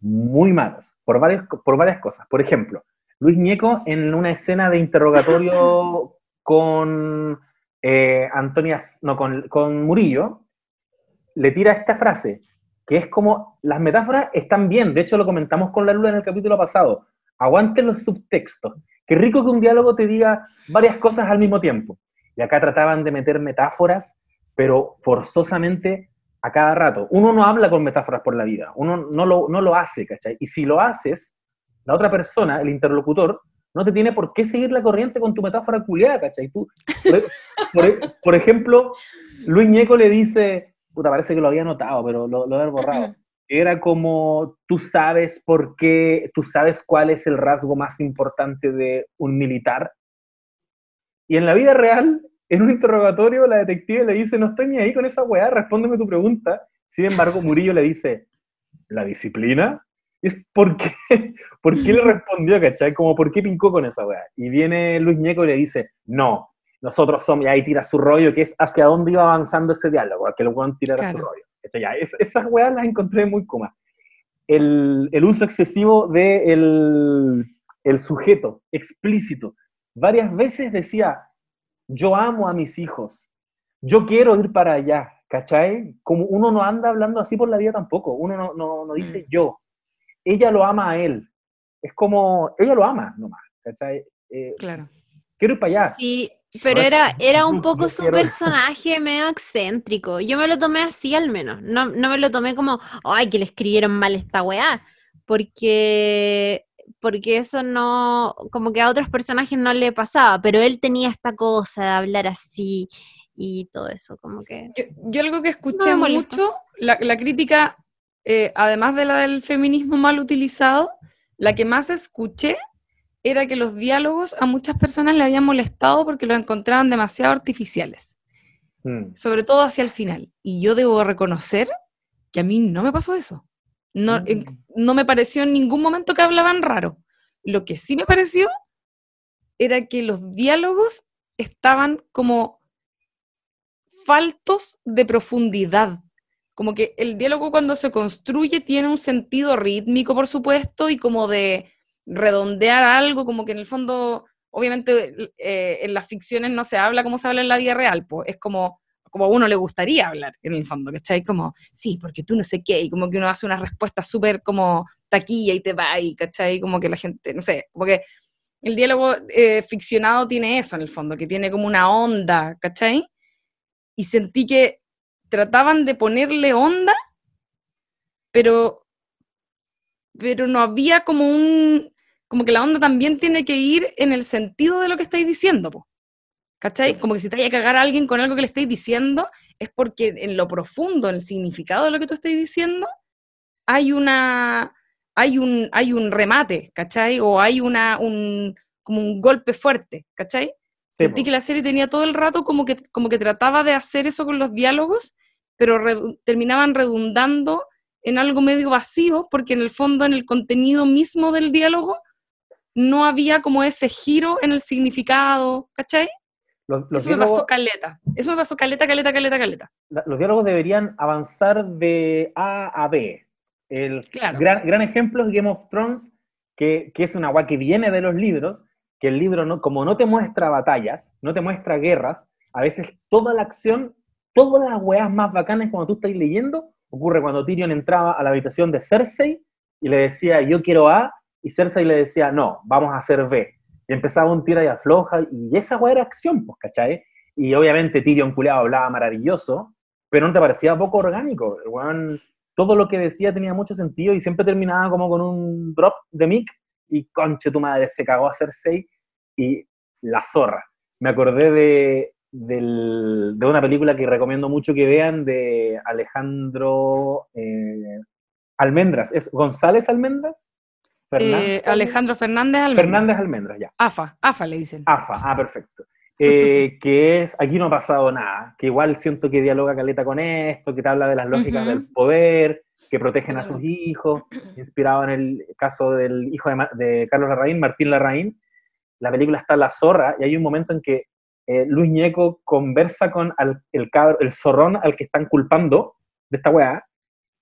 muy malos, por varias, por varias cosas. Por ejemplo, Luis Ñeco en una escena de interrogatorio con eh, Antonia, no, con, con Murillo, le tira esta frase, que es como, las metáforas están bien, de hecho lo comentamos con la Lula en el capítulo pasado, aguanten los subtextos, qué rico que un diálogo te diga varias cosas al mismo tiempo. Y acá trataban de meter metáforas, pero forzosamente a cada rato. Uno no habla con metáforas por la vida, uno no lo, no lo hace, ¿cachai? Y si lo haces, la otra persona, el interlocutor, no te tiene por qué seguir la corriente con tu metáfora culiada, ¿cachai? Tú, por, ejemplo, Luis Ñeco le dice, puta, parece que lo había notado, pero lo, lo había borrado. Era como, tú sabes por qué, tú sabes cuál es el rasgo más importante de un militar. Y en la vida real, en un interrogatorio, la detective le dice, no estoy ni ahí con esa weá, respóndeme tu pregunta. Sin embargo, Murillo le dice, ¿la disciplina? Es ¿por qué? ¿Por qué le respondió, cachai? Como, ¿por qué pincó con esa weá? Y viene Luis Ñeco y le dice, no, nosotros somos, y ahí tira su rollo, que es hacia dónde iba avanzando ese diálogo, a que el weón tirara su Claro. rollo. ¿cachai? Ya, es- esas weas las encontré muy comas. El, el uso excesivo de el, el sujeto explícito. Varias veces decía, yo amo a mis hijos, yo quiero ir para allá, ¿cachai? Como uno no anda hablando así por la vida tampoco, uno no, no, no dice Mm. yo, ella lo ama a él, es como, ella lo ama nomás, ¿cachai? Eh, Claro. quiero ir para allá. Sí, pero era, era un poco su personaje medio excéntrico. Yo me lo tomé así al menos. No, no me lo tomé como, ay, que le escribieron mal esta weá. Porque, porque eso no, como que a otros personajes no le pasaba, pero él tenía esta cosa de hablar así y todo eso, como que... Yo, yo algo que escuché mucho, la, la crítica, eh, además de la del feminismo mal utilizado, la que más escuché era que los diálogos a muchas personas le habían molestado porque los encontraban demasiado artificiales, Mm. sobre todo hacia el final. Y yo debo reconocer que a mí no me pasó eso. No, Mm. no me pareció en ningún momento que hablaban raro. Lo que sí me pareció era que los diálogos estaban como faltos de profundidad. Como que el diálogo cuando se construye tiene un sentido rítmico, por supuesto, y como de redondear algo, como que en el fondo, obviamente eh, en las ficciones no se habla como se habla en la vida real, pues es como, como a uno le gustaría hablar en el fondo, ¿cachai? Como, sí, porque tú no sé qué, y como que uno hace una respuesta súper como taquilla y te va, y, ¿cachai? Como que la gente, no sé, como que el diálogo eh, ficcionado tiene eso en el fondo, que tiene como una onda, ¿cachai? Y sentí que trataban de ponerle onda, pero, pero no había como un, como que la onda también tiene que ir en el sentido de lo que estáis diciendo, po. ¿Cachai? Como que si te vaya a cagar a alguien con algo que le estáis diciendo, es porque en lo profundo, en el significado de lo que tú estáis diciendo, hay una, hay un, hay un remate, ¿cachai? O hay una, un, como un golpe fuerte, ¿cachai? Sí, Sentí que la serie tenía todo el rato como que, como que trataba de hacer eso con los diálogos, pero redu- terminaban redundando en algo medio vacío, porque en el fondo, en el contenido mismo del diálogo, no había como ese giro en el significado, ¿cachai? Los, los Eso me diálogos, pasó caleta. Eso me pasó caleta, caleta, caleta, caleta. la- los diálogos deberían avanzar de A a B. El Claro. gran, gran ejemplo es Game of Thrones, que, que es una agua que viene de los libros, que el libro, no, como no te muestra batallas, no te muestra guerras, a veces toda la acción, todas las weas más bacanas cuando tú estás leyendo, ocurre cuando Tyrion entraba a la habitación de Cersei y le decía, yo quiero A, y Cersei le decía, no, vamos a hacer B. Y empezaba un tira y afloja, y esa wea era acción, pues, ¿cachai? Y obviamente Tyrion culeado hablaba maravilloso, pero no te parecía poco orgánico. Weón, todo lo que decía tenía mucho sentido y siempre terminaba como con un drop de mic y conche tu madre, se cagó a Cersei y la zorra. Me acordé de, del- de una película que recomiendo mucho que vean de Alejandro eh, Almendras. ¿Es González Almendras? Eh, Alejandro Fernández Almendra. Fernández Almendras, ya. AFA, AFA le dicen. AFA, ah, perfecto. Eh, que es Aquí no ha pasado nada, que igual siento que dialoga caleta con esto, que te habla de las lógicas del poder, que protegen a sus hijos, inspirado en el caso del hijo de, Carlos Larraín, Martín Larraín. La película está La Zorra y hay un momento en que eh, Luis Ñeco conversa con al- el, cabro, el zorrón al que están culpando de esta weá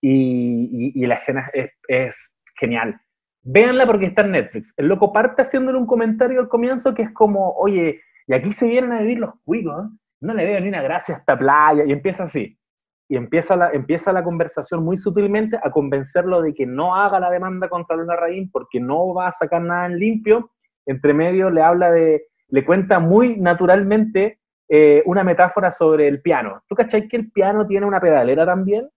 y, y- y la escena es, es genial. Véanla porque está en Netflix. El loco parte haciéndole un comentario al comienzo que es como, oye, y aquí se vienen a vivir los cuicos, no le veo ni una gracia a esta playa, y empieza así. Y empieza la, empieza la conversación muy sutilmente a convencerlo de que no haga la demanda contra Luna Raín porque no va a sacar nada en limpio. Entre medio le habla de, le cuenta muy naturalmente eh, una metáfora sobre el piano. ¿Tú cachai que el piano tiene una pedalera también?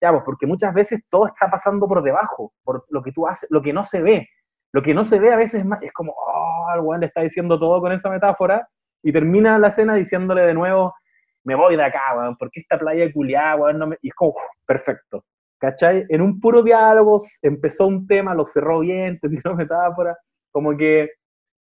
Ya, pues porque muchas veces todo está pasando por debajo, por lo que tú haces, lo que no se ve. Lo que no se ve a veces es, como, oh, el weón le está diciendo todo con esa metáfora, y termina la escena diciéndole de nuevo, me voy de acá, weón, porque esta playa culiada, weón, no me... Y es como, perfecto. ¿Cachai? En un puro diálogo empezó un tema, lo cerró bien, te tiró metáfora, como que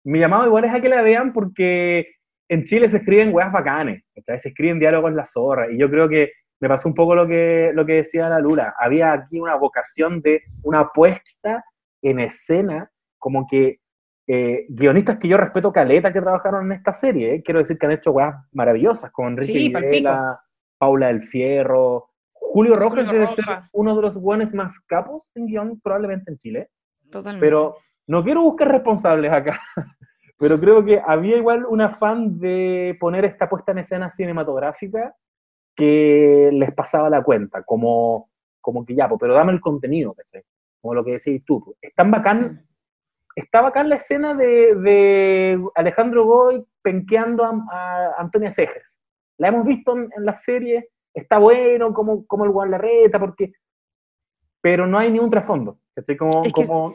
mi llamado igual es a que la vean porque en Chile se escriben weas bacanes, ¿cachai? Se escriben diálogos la zorra, y yo creo que me pasó un poco lo que, lo que decía la Lula, había aquí una vocación de una puesta en escena, como que eh, guionistas que yo respeto caleta que trabajaron en esta serie, ¿eh? quiero decir que han hecho weas maravillosas, con Enrique Sí, Videla, Paula del Fierro, Julio Rojas Julio debe ser uno de los buenos más capos en guion probablemente en Chile, Totalmente. pero no quiero buscar responsables acá, pero creo que había igual un afán de poner esta puesta en escena cinematográfica que les pasaba la cuenta, como, como que ya, pero dame el contenido, ¿cachai? Como lo que decís tú. Es tan bacán, Sí. está bacán la escena de, de Alejandro Goy penqueando a, a Antonia Cejas. La hemos visto en, en la serie, está bueno como, como el guan la reta, porque... Pero no hay ni un trasfondo, ¿cachai? Como, Es que como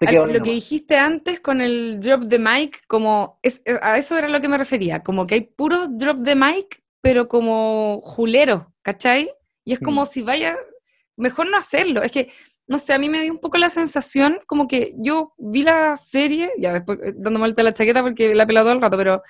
lo que dijiste antes con el drop de mic, como es, a eso era lo que me refería, como que hay puro drop de mic, pero como julero, ¿cachai? Y es como Mm. si vaya, mejor no hacerlo. Es que, no sé, a mí me dio un poco la sensación, como que yo vi la serie, ya después eh, dando vuelta la chaqueta porque la he pelado el rato, pero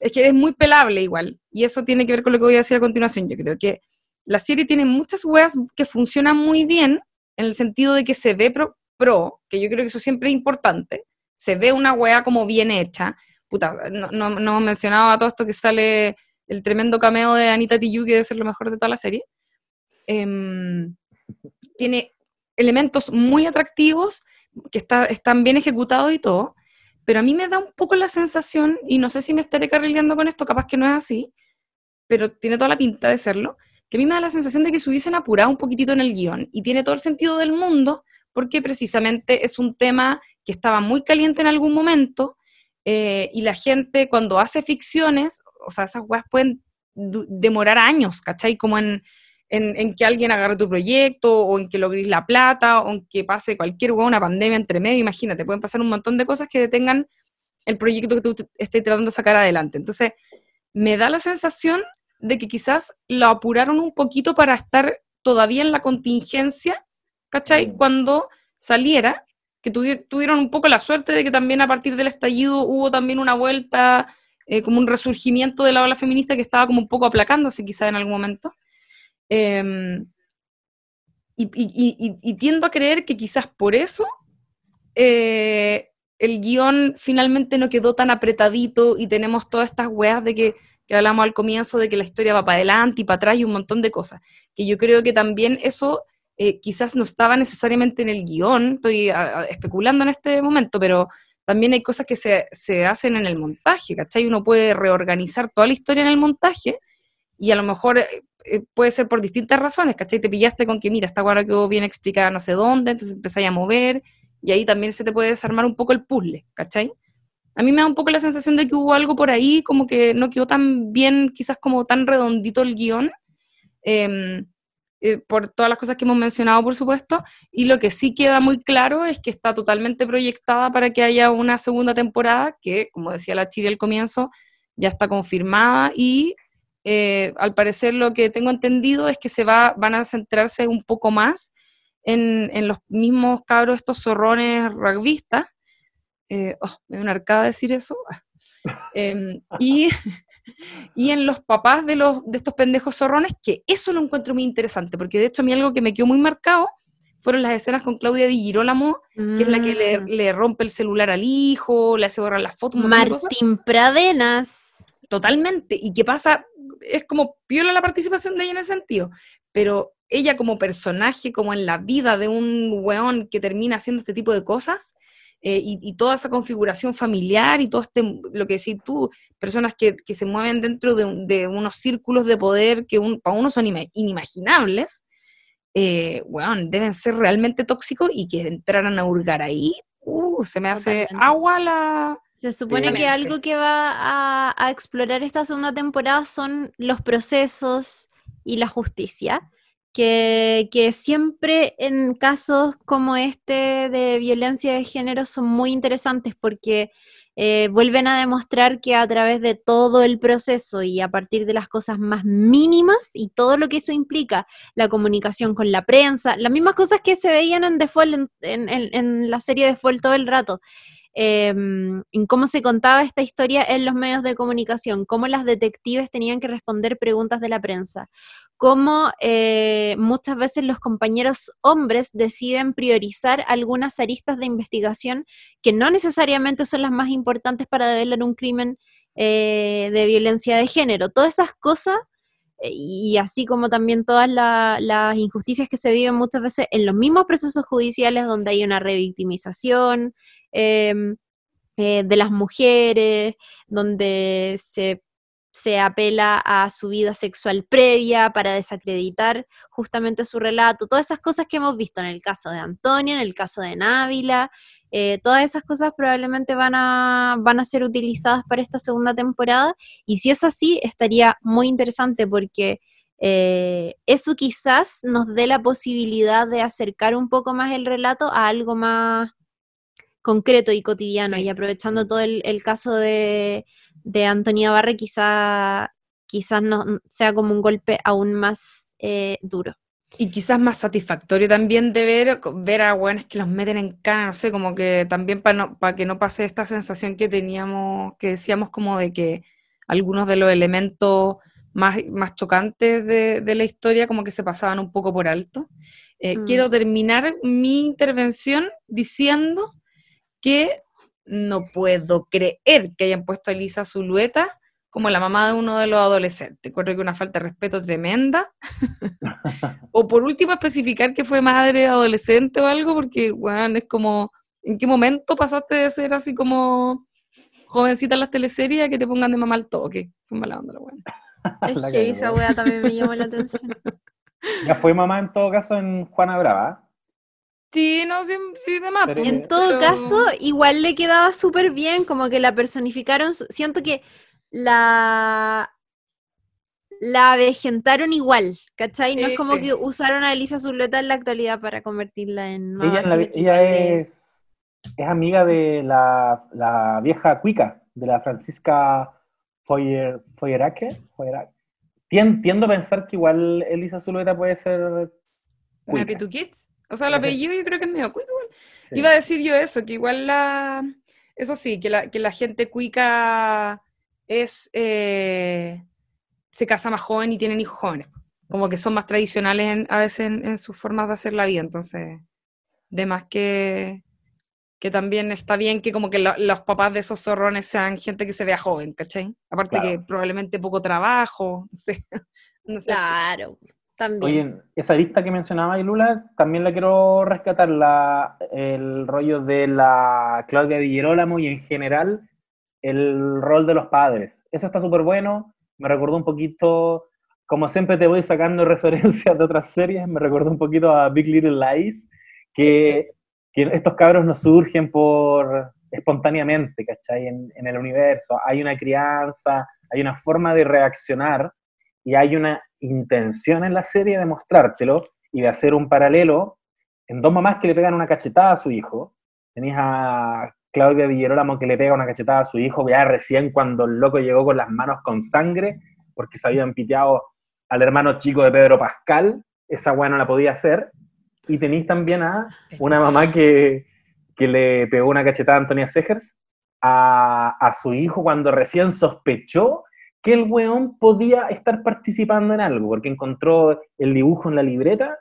es que es muy pelable igual. Y eso tiene que ver con lo que voy a decir a continuación. Yo creo que la serie tiene muchas weas que funcionan muy bien, en el sentido de que se ve pro, pro, que yo creo que eso siempre es importante, se ve una wea como bien hecha. Puta, no, no, no hemos mencionado a todo esto que sale el tremendo cameo de Anita Tijoux, que debe ser lo mejor de toda la serie. Em, tiene elementos muy atractivos, que está, están bien ejecutados y todo, pero a mí me da un poco la sensación, y no sé si me estaré carrileando con esto, capaz que no es así, pero tiene toda la pinta de serlo, que a mí me da la sensación de que se hubiesen apurado un poquitito en el guion, y tiene todo el sentido del mundo, porque precisamente es un tema que estaba muy caliente en algún momento, eh, y la gente cuando hace ficciones, o sea, esas weas pueden demorar años, ¿cachai? Como en, en, en que alguien agarre tu proyecto, o en que logres la plata, o en que pase cualquier wea, una pandemia entre medio, imagínate, pueden pasar un montón de cosas que detengan el proyecto que tú estés tratando de sacar adelante. Entonces, me da la sensación de que quizás lo apuraron un poquito para estar todavía en la contingencia, ¿cachai? Mm. Cuando saliera, que tuvi- tuvieron un poco la suerte de que también a partir del estallido hubo también una vuelta, eh, como un resurgimiento de la ola feminista que estaba como un poco aplacándose quizás en algún momento. Em, y, y- y- y tiendo a creer que quizás por eso eh, el guion finalmente no quedó tan apretadito y tenemos todas estas weas de que, que hablamos al comienzo de que la historia va para adelante y para atrás y un montón de cosas. Que yo creo que también eso eh, quizás no estaba necesariamente en el guion, estoy a- a- especulando en este momento, pero también hay cosas que se, se hacen en el montaje, ¿cachai? Uno puede reorganizar toda la historia en el montaje y a lo mejor eh, eh, puede ser por distintas razones, ¿cachai? Te pillaste con que, mira, esta guarda quedó bien explicada no sé dónde, entonces empezáis a mover y ahí también se te puede desarmar un poco el puzzle, ¿cachai? A mí me da un poco la sensación de que hubo algo por ahí, como que no quedó tan bien, quizás como tan redondito el guion, em, eh, por todas las cosas que hemos mencionado, por supuesto, y lo que sí queda muy claro es que está totalmente proyectada para que haya una segunda temporada, que, como decía la Chiri al comienzo, ya está confirmada y eh, al parecer lo que tengo entendido es que se va, van a centrarse un poco más en, en los mismos cabros, estos zorrones rugbyistas. Eh, oh, me da una arcada decir eso. Em, y, y en los papás de, los, de estos pendejos zorrones, que eso lo encuentro muy interesante, porque de hecho a mí algo que me quedó muy marcado fueron las escenas con Claudia Di Girolamo, que es la que le, Mm. le rompe el celular al hijo, le hace borrar las fotos. Martín Pradenas. Totalmente. ¿Y qué pasa? Es como piola la participación de ella en ese sentido, pero ella como personaje, como en la vida de un weón que termina haciendo este tipo de cosas, eh, y, y toda esa configuración familiar y todo este, lo que decís tú, personas que, que se mueven dentro de, un- de unos círculos de poder que un- para uno son ima- inimaginables, eh, weón, deben ser realmente tóxicos y que entraran a hurgar ahí, uh, se me hace Totalmente. agua la... Se supone que algo que va a, a explorar esta segunda temporada son los procesos y la justicia, que, que siempre en casos como este de violencia de género son muy interesantes porque eh, vuelven a demostrar que a través de todo el proceso y a partir de las cosas más mínimas y todo lo que eso implica, la comunicación con la prensa, las mismas cosas que se veían en Fall, en, en- la serie Fall todo el rato, eh, en cómo se contaba esta historia en los medios de comunicación, cómo las detectives tenían que responder preguntas de la prensa, cómo eh, muchas veces los compañeros hombres deciden priorizar algunas aristas de investigación que no necesariamente son las más importantes para develar un crimen eh, de violencia de género. Todas esas cosas eh, y así como también todas la- las injusticias que se viven muchas veces en los mismos procesos judiciales donde hay una revictimización em, eh, de las mujeres, donde se, se apela a su vida sexual previa para desacreditar justamente su relato, todas esas cosas que hemos visto en el caso de Antonia, en el caso de Návila, eh, todas esas cosas probablemente van a, van a ser utilizadas para esta segunda temporada. Y si es así, estaría muy interesante porque eh, eso quizás nos dé la posibilidad de acercar un poco más el relato a algo más concreto y cotidiano. Sí. Y aprovechando todo el, el caso de, de Antonia Barre, quizá, quizás no, sea como un golpe aún más eh, duro. Y quizás más satisfactorio también de ver, ver a weones que los meten en cana, no sé, como que también para no, para que no pase esta sensación que teníamos, que decíamos como de que algunos de los elementos más, más chocantes de, de la historia como que se pasaban un poco por alto. Eh, Mm. Quiero terminar mi intervención diciendo que no puedo creer que hayan puesto a Elisa Zulueta como la mamá de uno de los adolescentes. Creo que una falta de respeto tremenda. o por último, especificar que fue madre de adolescente o algo, porque, bueno, es como, ¿en qué momento pasaste de ser así como jovencita en las teleseries a que te pongan de mamá al toque? Son mala onda, la. Es que esa wea también me llamó la atención. Ya fue mamá en todo caso en Juana Brava. Sí, no, sí, sí, de más. En todo pero- caso, igual le quedaba súper bien, como que la personificaron. Siento que la la avejentaron igual, ¿cachai? No Sí, es como sí. que usaron a Elisa Zuleta en la actualidad para convertirla en mamá, Ella, la- es, es amiga de la, la vieja cuica, de la Francisca Foyer, Foyeraque. Tien- tiendo a pensar que igual Elisa Zulueta puede ser Happy cuica. O sea, el apellido yo creo que es medio cuico igual. Sí. Iba a decir yo eso, que igual la... Eso sí, que la, que la gente cuica es... eh, se casa más joven y tienen hijos jóvenes. como que son más tradicionales en- a veces en, en sus formas de hacer la vida, entonces, de más que, que también está bien que como que lo- los papás de esos zorrones sean gente que se vea joven, ¿cachai? Aparte Claro. que probablemente poco trabajo, no sé. no sé. Claro, también. Oye, esa lista que mencionaba Lula, también la quiero rescatar, la, el rollo de la Claudia Di Girolamo y en general el rol de los padres. Eso está súper bueno, me recordó un poquito, como siempre te voy sacando referencias de otras series, me recordó un poquito a Big Little Lies, que, que estos cabros no surgen por espontáneamente, ¿cachai? En, en el universo. Hay una crianza, hay una forma de reaccionar y hay una intención en la serie de mostrártelo y de hacer un paralelo en dos mamás que le pegan una cachetada a su hijo. Tenías a Claudia Di Girolamo que le pega una cachetada a su hijo ya recién cuando el loco llegó con las manos con sangre porque se habían piteado al hermano chico de Pedro Pascal. Esa weá no la podía hacer. Y tenéis también a una mamá que, que le pegó una cachetada a Antonia Segers a, a su hijo cuando recién sospechó que el weón podía estar participando en algo, porque encontró el dibujo en la libreta,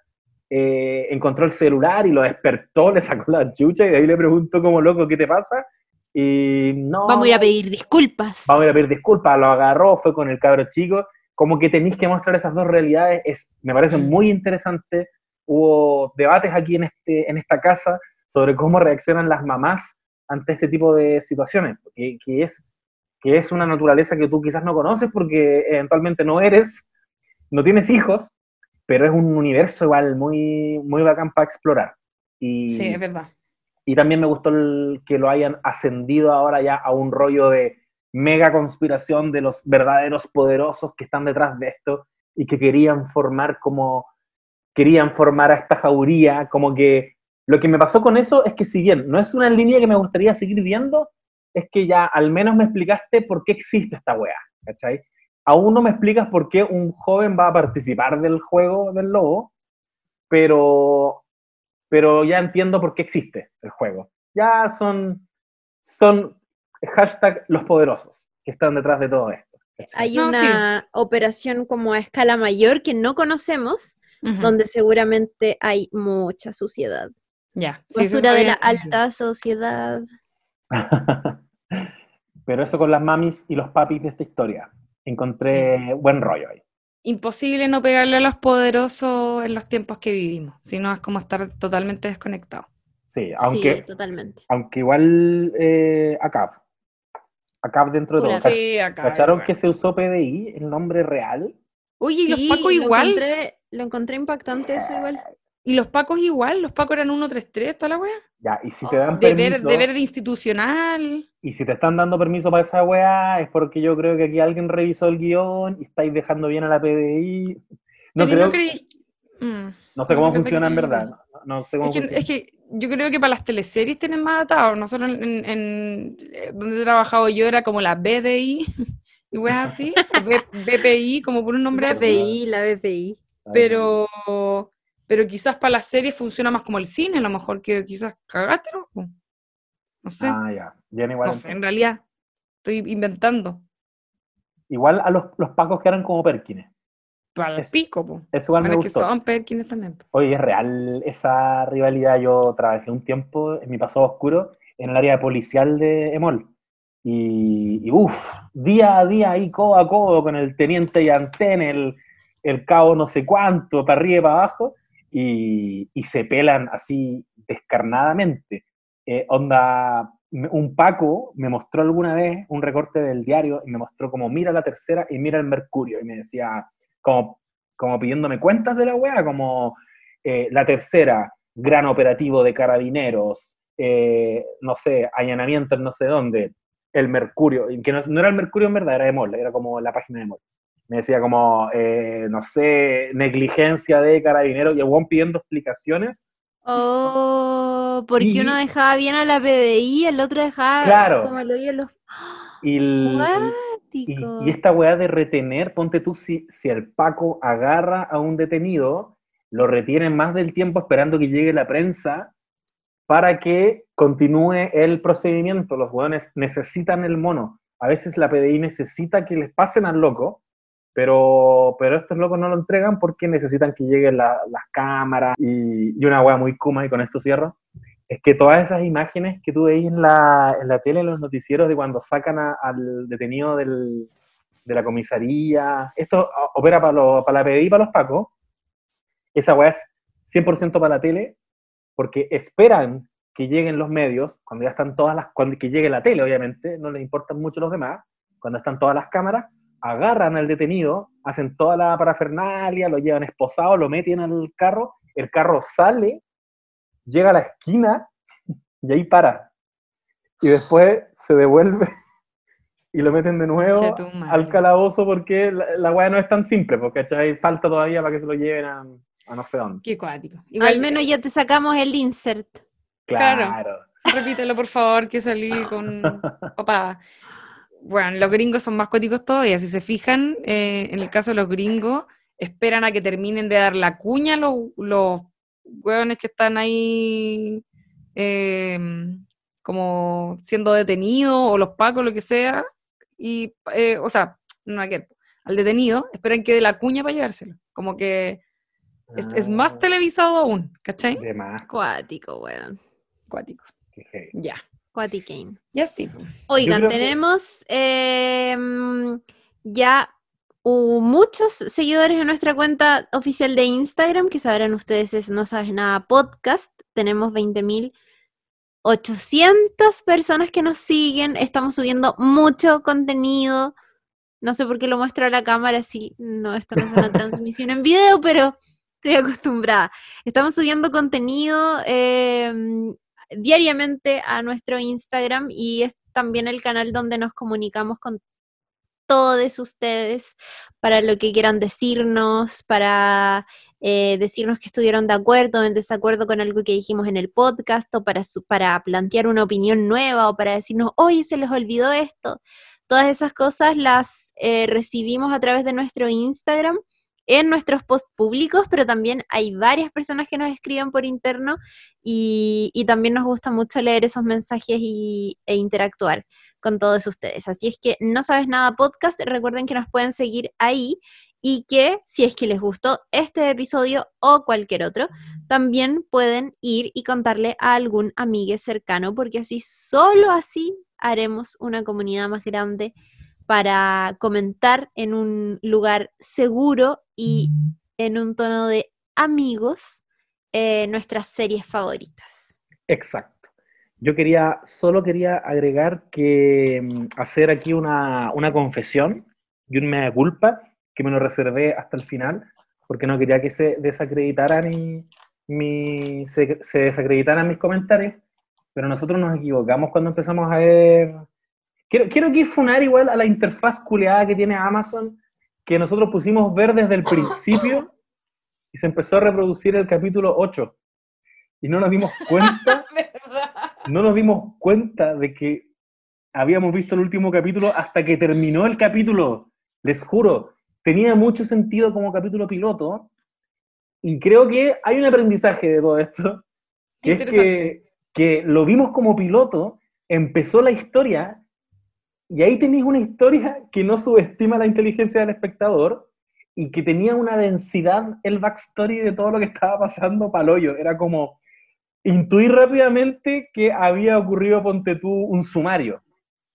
eh, encontró el celular y lo despertó, le sacó la chucha y de ahí le preguntó como loco, ¿qué te pasa? Y no, Vamos a ir a pedir disculpas. vamos a ir a pedir disculpas, lo agarró, fue con el cabro chico, como que tenéis que mostrar esas dos realidades, es, me parece Mm. muy interesante, hubo debates aquí en, este, en esta casa sobre cómo reaccionan las mamás ante este tipo de situaciones, que, que es, que es una naturaleza que tú quizás no conoces porque eventualmente no eres, no tienes hijos, pero es un universo igual muy, muy bacán para explorar. Y, Sí, es verdad. y también me gustó el- que lo hayan ascendido ahora ya a un rollo de mega conspiración de los verdaderos poderosos que están detrás de esto y que querían formar como querían formar a esta jauría, como que lo que me pasó con eso es que si bien no es una línea que me gustaría seguir viendo, es que ya al menos me explicaste por qué existe esta wea, ¿cachai? Aún no me explicas por qué un joven va a participar del juego del lobo, pero, pero ya entiendo por qué existe el juego. Ya son, son hashtag los poderosos que están detrás de todo esto. ¿cachai? Hay No, una operación como a escala mayor que no conocemos, donde seguramente hay mucha suciedad. Ya. sí, Basura de la alta sociedad. Pero eso con las mamis y los papis de esta historia. Encontré buen rollo ahí. Imposible no pegarle a los poderosos en los tiempos que vivimos, si no es como estar totalmente desconectado. Sí, aunque, Sí, totalmente. aunque igual eh, ACAF. ACAF dentro de todo. Sí, acá. ¿Cacharon que se usó PDI, el nombre real? Oye, y Sí, los pacos lo igual. encontré- lo encontré impactante eso igual. Y los pacos igual. Los pacos eran 133, toda la wea. Ya, y si te dan Deber, permiso, deber de institucional. y si te están dando permiso para esa weá, es porque yo creo que aquí alguien revisó el guion y estáis dejando bien a la PDI. No Pero creo, no creí- Mm. no sé no cómo funciona en verdad. No, no sé cómo Es que, funciona. es que yo creo que para las teleseries tienen más atados. Nosotros en, en- en, eh, donde he trabajado yo era como la BDI y weas así. B- BPI, como por un nombre así. BPI, la BPI. Pero, pero quizás para las series funciona más como el cine, a lo mejor que quizás cagaste, ¿no? No sé, Ah, ya. Bien igual. no sé, en realidad estoy inventando. Igual a los, los pacos que eran como Perkines. Para el Es- pico, po. Eso igual me es que gustó. son Perkins también. po. Oye, es real esa rivalidad. Yo trabajé un tiempo en mi pasado oscuro en el área policial de Emol. Y, y uff, día a día ahí codo a codo con el teniente Yantén, el, el cabo no sé cuánto, para arriba y para abajo, y, se pelan así descarnadamente. Eh, onda, un Paco me mostró alguna vez un recorte del diario y me mostró como mira la tercera y mira el Mercurio, y me decía, como, como pidiéndome cuentas de la weá, como eh, la tercera, gran operativo de carabineros, eh, no sé, allanamiento en no sé dónde, el Mercurio, que no, no era el Mercurio en verdad, era de MOL, era como la página de MOL. Me decía como, eh, no sé, negligencia de carabineros, y weón pidiendo explicaciones. Oh, porque Y- uno dejaba bien a la PDI, el otro dejaba Claro. como los Y, el- y, Cuático. y esta weá de retener, ponte tú, si, si el Paco agarra a un detenido, lo retienen más del tiempo esperando que llegue la prensa para que continúe el procedimiento. Los weones necesitan el mono. A veces la PDI necesita que les pasen al loco Pero, pero estos locos no lo entregan porque necesitan que lleguen las cámaras y, y una hueá muy kuma, y con esto cierro, es que todas esas imágenes que tú veis en la, en la tele, en los noticieros de cuando sacan al detenido del, de la comisaría, esto opera para, para la PDI y para los pacos, esa weá es 100% para la tele, porque esperan que lleguen los medios, cuando ya están todas las, cuando que llegue la tele, obviamente, no les importan mucho los demás, cuando están todas las cámaras, agarran al detenido, hacen toda la parafernalia, lo llevan esposado, lo meten al carro, el carro sale, llega a la esquina y ahí para. Y después se devuelve y lo meten de nuevo al calabozo porque la, la no es tan simple, porque hay falta todavía para que se lo lleven a, no sé dónde. Qué cuático. Al menos ya te sacamos el insert. Claro. Repítelo, por favor, que salí con papá. Bueno, los gringos son más cuáticos todavía. Si se fijan, eh, en el caso de los gringos, esperan a que terminen de dar la cuña los, los hueones que están ahí em, como siendo detenidos o los pacos, lo que sea. Y, eh, o sea, no aquel, al detenido, esperan que dé la cuña para llevárselo. Como que es, más ah. televisado aún, ¿cachai? Cuático, weón. Cuático. Ya. Cuaticaine. Ya sí. Oigan, tenemos em, ya muchos seguidores en nuestra cuenta oficial de Instagram, que sabrán ustedes es No Sabes Nada Podcast. Tenemos 20.800 personas que nos siguen. Estamos subiendo mucho contenido. No sé por qué lo muestro a la cámara, si no, esto no es una transmisión en video, pero estoy acostumbrada. Estamos subiendo contenido em, diariamente a nuestro Instagram y es también el canal donde nos comunicamos con todos ustedes para lo que quieran decirnos, para eh, decirnos que estuvieron de acuerdo o en desacuerdo con algo que dijimos en el podcast, o para, para plantear una opinión nueva, o para decirnos, oye, se les olvidó esto. Todas esas cosas las eh, recibimos a través de nuestro Instagram en nuestros posts públicos, pero también hay varias personas que nos escriben por interno y, también nos gusta mucho leer esos mensajes y, e interactuar con todos ustedes. Así es que no sabes nada podcast, recuerden que nos pueden seguir ahí y que si es que les gustó este episodio o cualquier otro, también pueden ir y contarle a algún amigo cercano, porque así, solo así haremos una comunidad más grande para comentar en un lugar seguro y en un tono de amigos eh, nuestras series favoritas. Exacto. Yo quería, solo quería agregar que mm, hacer aquí una, confesión y un mea culpa, que me lo reservé hasta el final, porque no quería que se desacreditaran se, se desacreditaran mis comentarios, pero nosotros nos equivocamos cuando empezamos a ver Quiero, quiero aquí funar igual a la interfaz culeada que tiene Amazon, que nosotros pusimos ver desde el principio y se empezó a reproducir el capítulo 8. Y no nos dimos cuenta, no nos dimos cuenta de que habíamos visto el último capítulo hasta que terminó el capítulo. Les juro, tenía mucho sentido como capítulo piloto. Y creo que hay un aprendizaje de todo esto, que es que, que lo vimos como piloto, empezó la historia y ahí tenéis una historia que no subestima la inteligencia del espectador y que tenía una densidad el backstory de todo lo que estaba pasando para hoyo. Era como intuir rápidamente que había ocurrido, ponte tú, un sumario,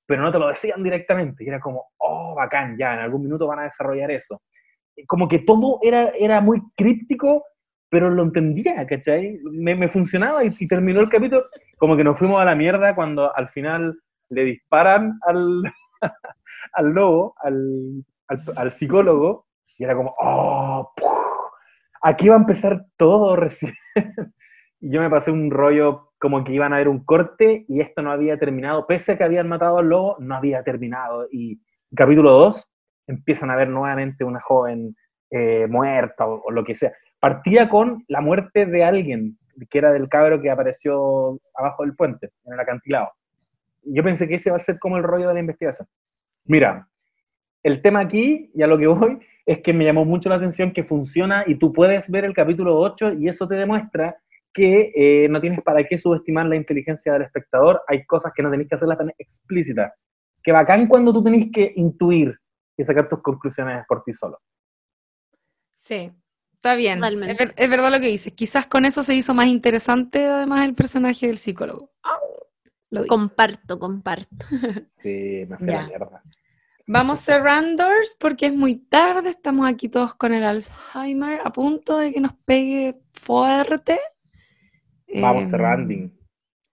pero no te lo decían directamente. Era como, oh, bacán, ya, en algún minuto van a desarrollar eso. Como que todo era, era muy críptico, pero lo entendía, ¿cachai? Me, me funcionaba y terminó el capítulo. Como que nos fuimos a la mierda cuando al final le disparan al, al lobo, al, al, psicólogo, y era como, oh, aquí va a empezar todo recién. y yo me pasé un rollo como que iban a ver un corte y esto no había terminado, pese a que habían matado al lobo, no había terminado. Y capítulo 2 empiezan a ver nuevamente una joven eh, muerta o, lo que sea. Partía con la muerte de alguien, que era del cabro que apareció abajo del puente, en el acantilado yo pensé que ese va a ser como el rollo de la investigación. Mira, el tema aquí, y a lo que voy, es que me llamó mucho la atención que funciona y tú puedes ver el capítulo 8 y eso te demuestra que eh, no tienes para qué subestimar la inteligencia del espectador, hay cosas que no tenés que hacerlas tan explícitas. Que bacán cuando tú tenés que intuir, y sacar tus conclusiones por ti solo. Sí, está bien. Es, ver- es verdad lo que dices. Quizás con eso se hizo más interesante además el personaje del psicólogo. Lo dije. Comparto, comparto. Sí, me Ya. la mierda. Vamos cerrando porque es muy tarde, estamos aquí todos con el Alzheimer a punto de que nos pegue fuerte. Vamos Em, cerrando.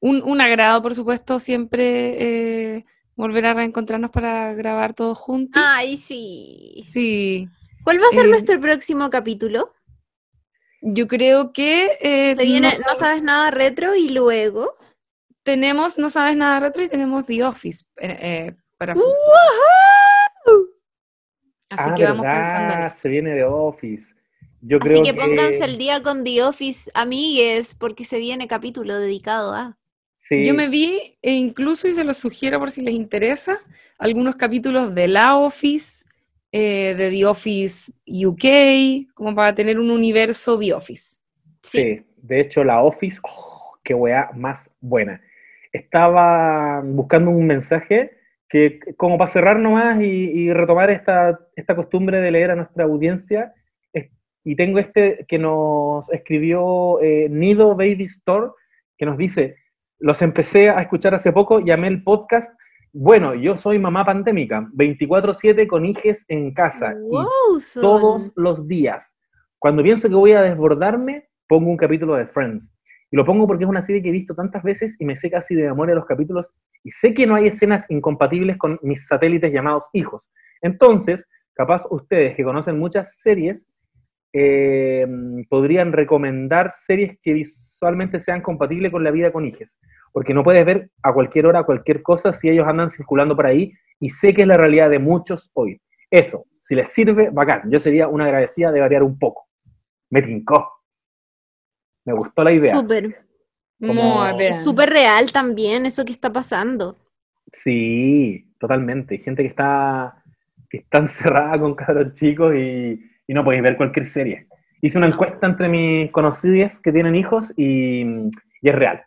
Un, un agrado, por supuesto, siempre eh, volver a reencontrarnos para grabar todos juntos. Ay, sí. Sí, ¿Cuál va a ser Eh, nuestro próximo capítulo? yo creo que eh, Se viene no- No sabes nada retro y luego. Tenemos No Sabes Nada Retro y tenemos The Office eh, eh, para Así ah, que vamos verdad, pensando en eso. se viene de Office. Yo Así creo que pónganse al día con The Office, amigues, porque se viene capítulo dedicado a. Sí, Yo me vi, e incluso, y se los sugiero por si les interesa, algunos capítulos de La Office, eh, de The Office UK, como para tener un universo The Office. Sí, de hecho la Office, oh, qué weá más buena. Estaba buscando un mensaje que como para cerrar nomás y, y retomar esta, esta costumbre de leer a nuestra audiencia, es- y tengo este que nos escribió eh, Nido Baby Store, que nos dice, los empecé a escuchar hace poco, llamé el podcast, bueno, yo soy mamá pandémica, 24/7 con hijes en casa, y Wow, son- todos los días. Cuando pienso que voy a desbordarme, pongo un capítulo de Friends. Y lo pongo porque es una serie que he visto tantas veces y me sé casi de memoria los capítulos y sé que no hay escenas incompatibles con mis satélites llamados hijos. Entonces, capaz ustedes que conocen muchas series, eh, podrían recomendar series que visualmente sean compatibles con la vida con hijes. Porque no puedes ver a cualquier hora cualquier cosa si ellos andan circulando por ahí y sé que es la realidad de muchos hoy. Eso, si les sirve, bacán. Yo sería una agradecida de variar un poco. Me tincó. Me gustó la idea. Súper. Como-. Es súper real también eso que está pasando. Sí, totalmente. Hay gente que está, que está encerrada con cabros chicos y, y no podéis ver cualquier serie. Hice una encuesta entre mis conocidos que tienen hijos y, y es real.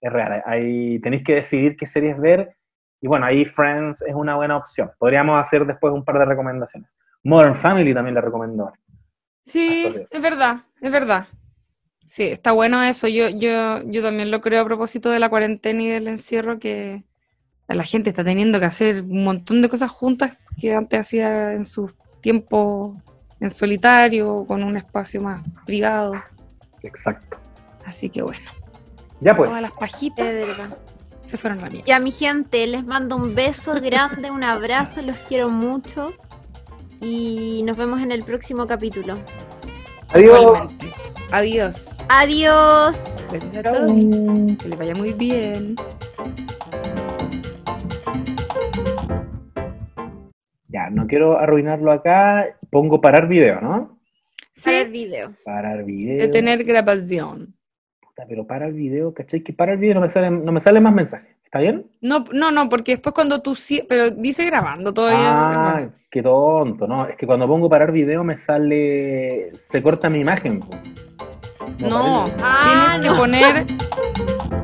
Es real. Ahí tenéis que decidir qué series ver. Y bueno, ahí Friends es una buena opción. Podríamos hacer después un par de recomendaciones. Modern Family también la recomiendo. Sí, es verdad, es verdad. Sí, está bueno eso. Yo, yo, yo también lo creo a propósito de la cuarentena y del encierro, que la gente está teniendo que hacer un montón de cosas juntas que antes hacía en sus tiempos en solitario, con un espacio más privado. Exacto. Así que bueno, Ya pues. todas las pajitas se fueron a la mierda. Ya, mi gente, les mando un beso grande, un abrazo, los quiero mucho. Y nos vemos en el próximo capítulo. Adiós. Igualmente. Adiós. Adiós. Besos a todos. Que les vaya muy bien. Ya, no quiero arruinarlo acá. Pongo parar video, ¿no? Sí, video. Parar video. detener grabación. Puta, pero para el video, ¿cachai? Que para el video no me salen, no me salen más mensajes. ¿Está bien? No, no, no, porque después cuando tú sí, pero dice grabando todavía. Ah, qué tonto, ¿no? Es que cuando pongo parar video me sale. Se corta mi imagen. No, parece. Ah, tienes que poner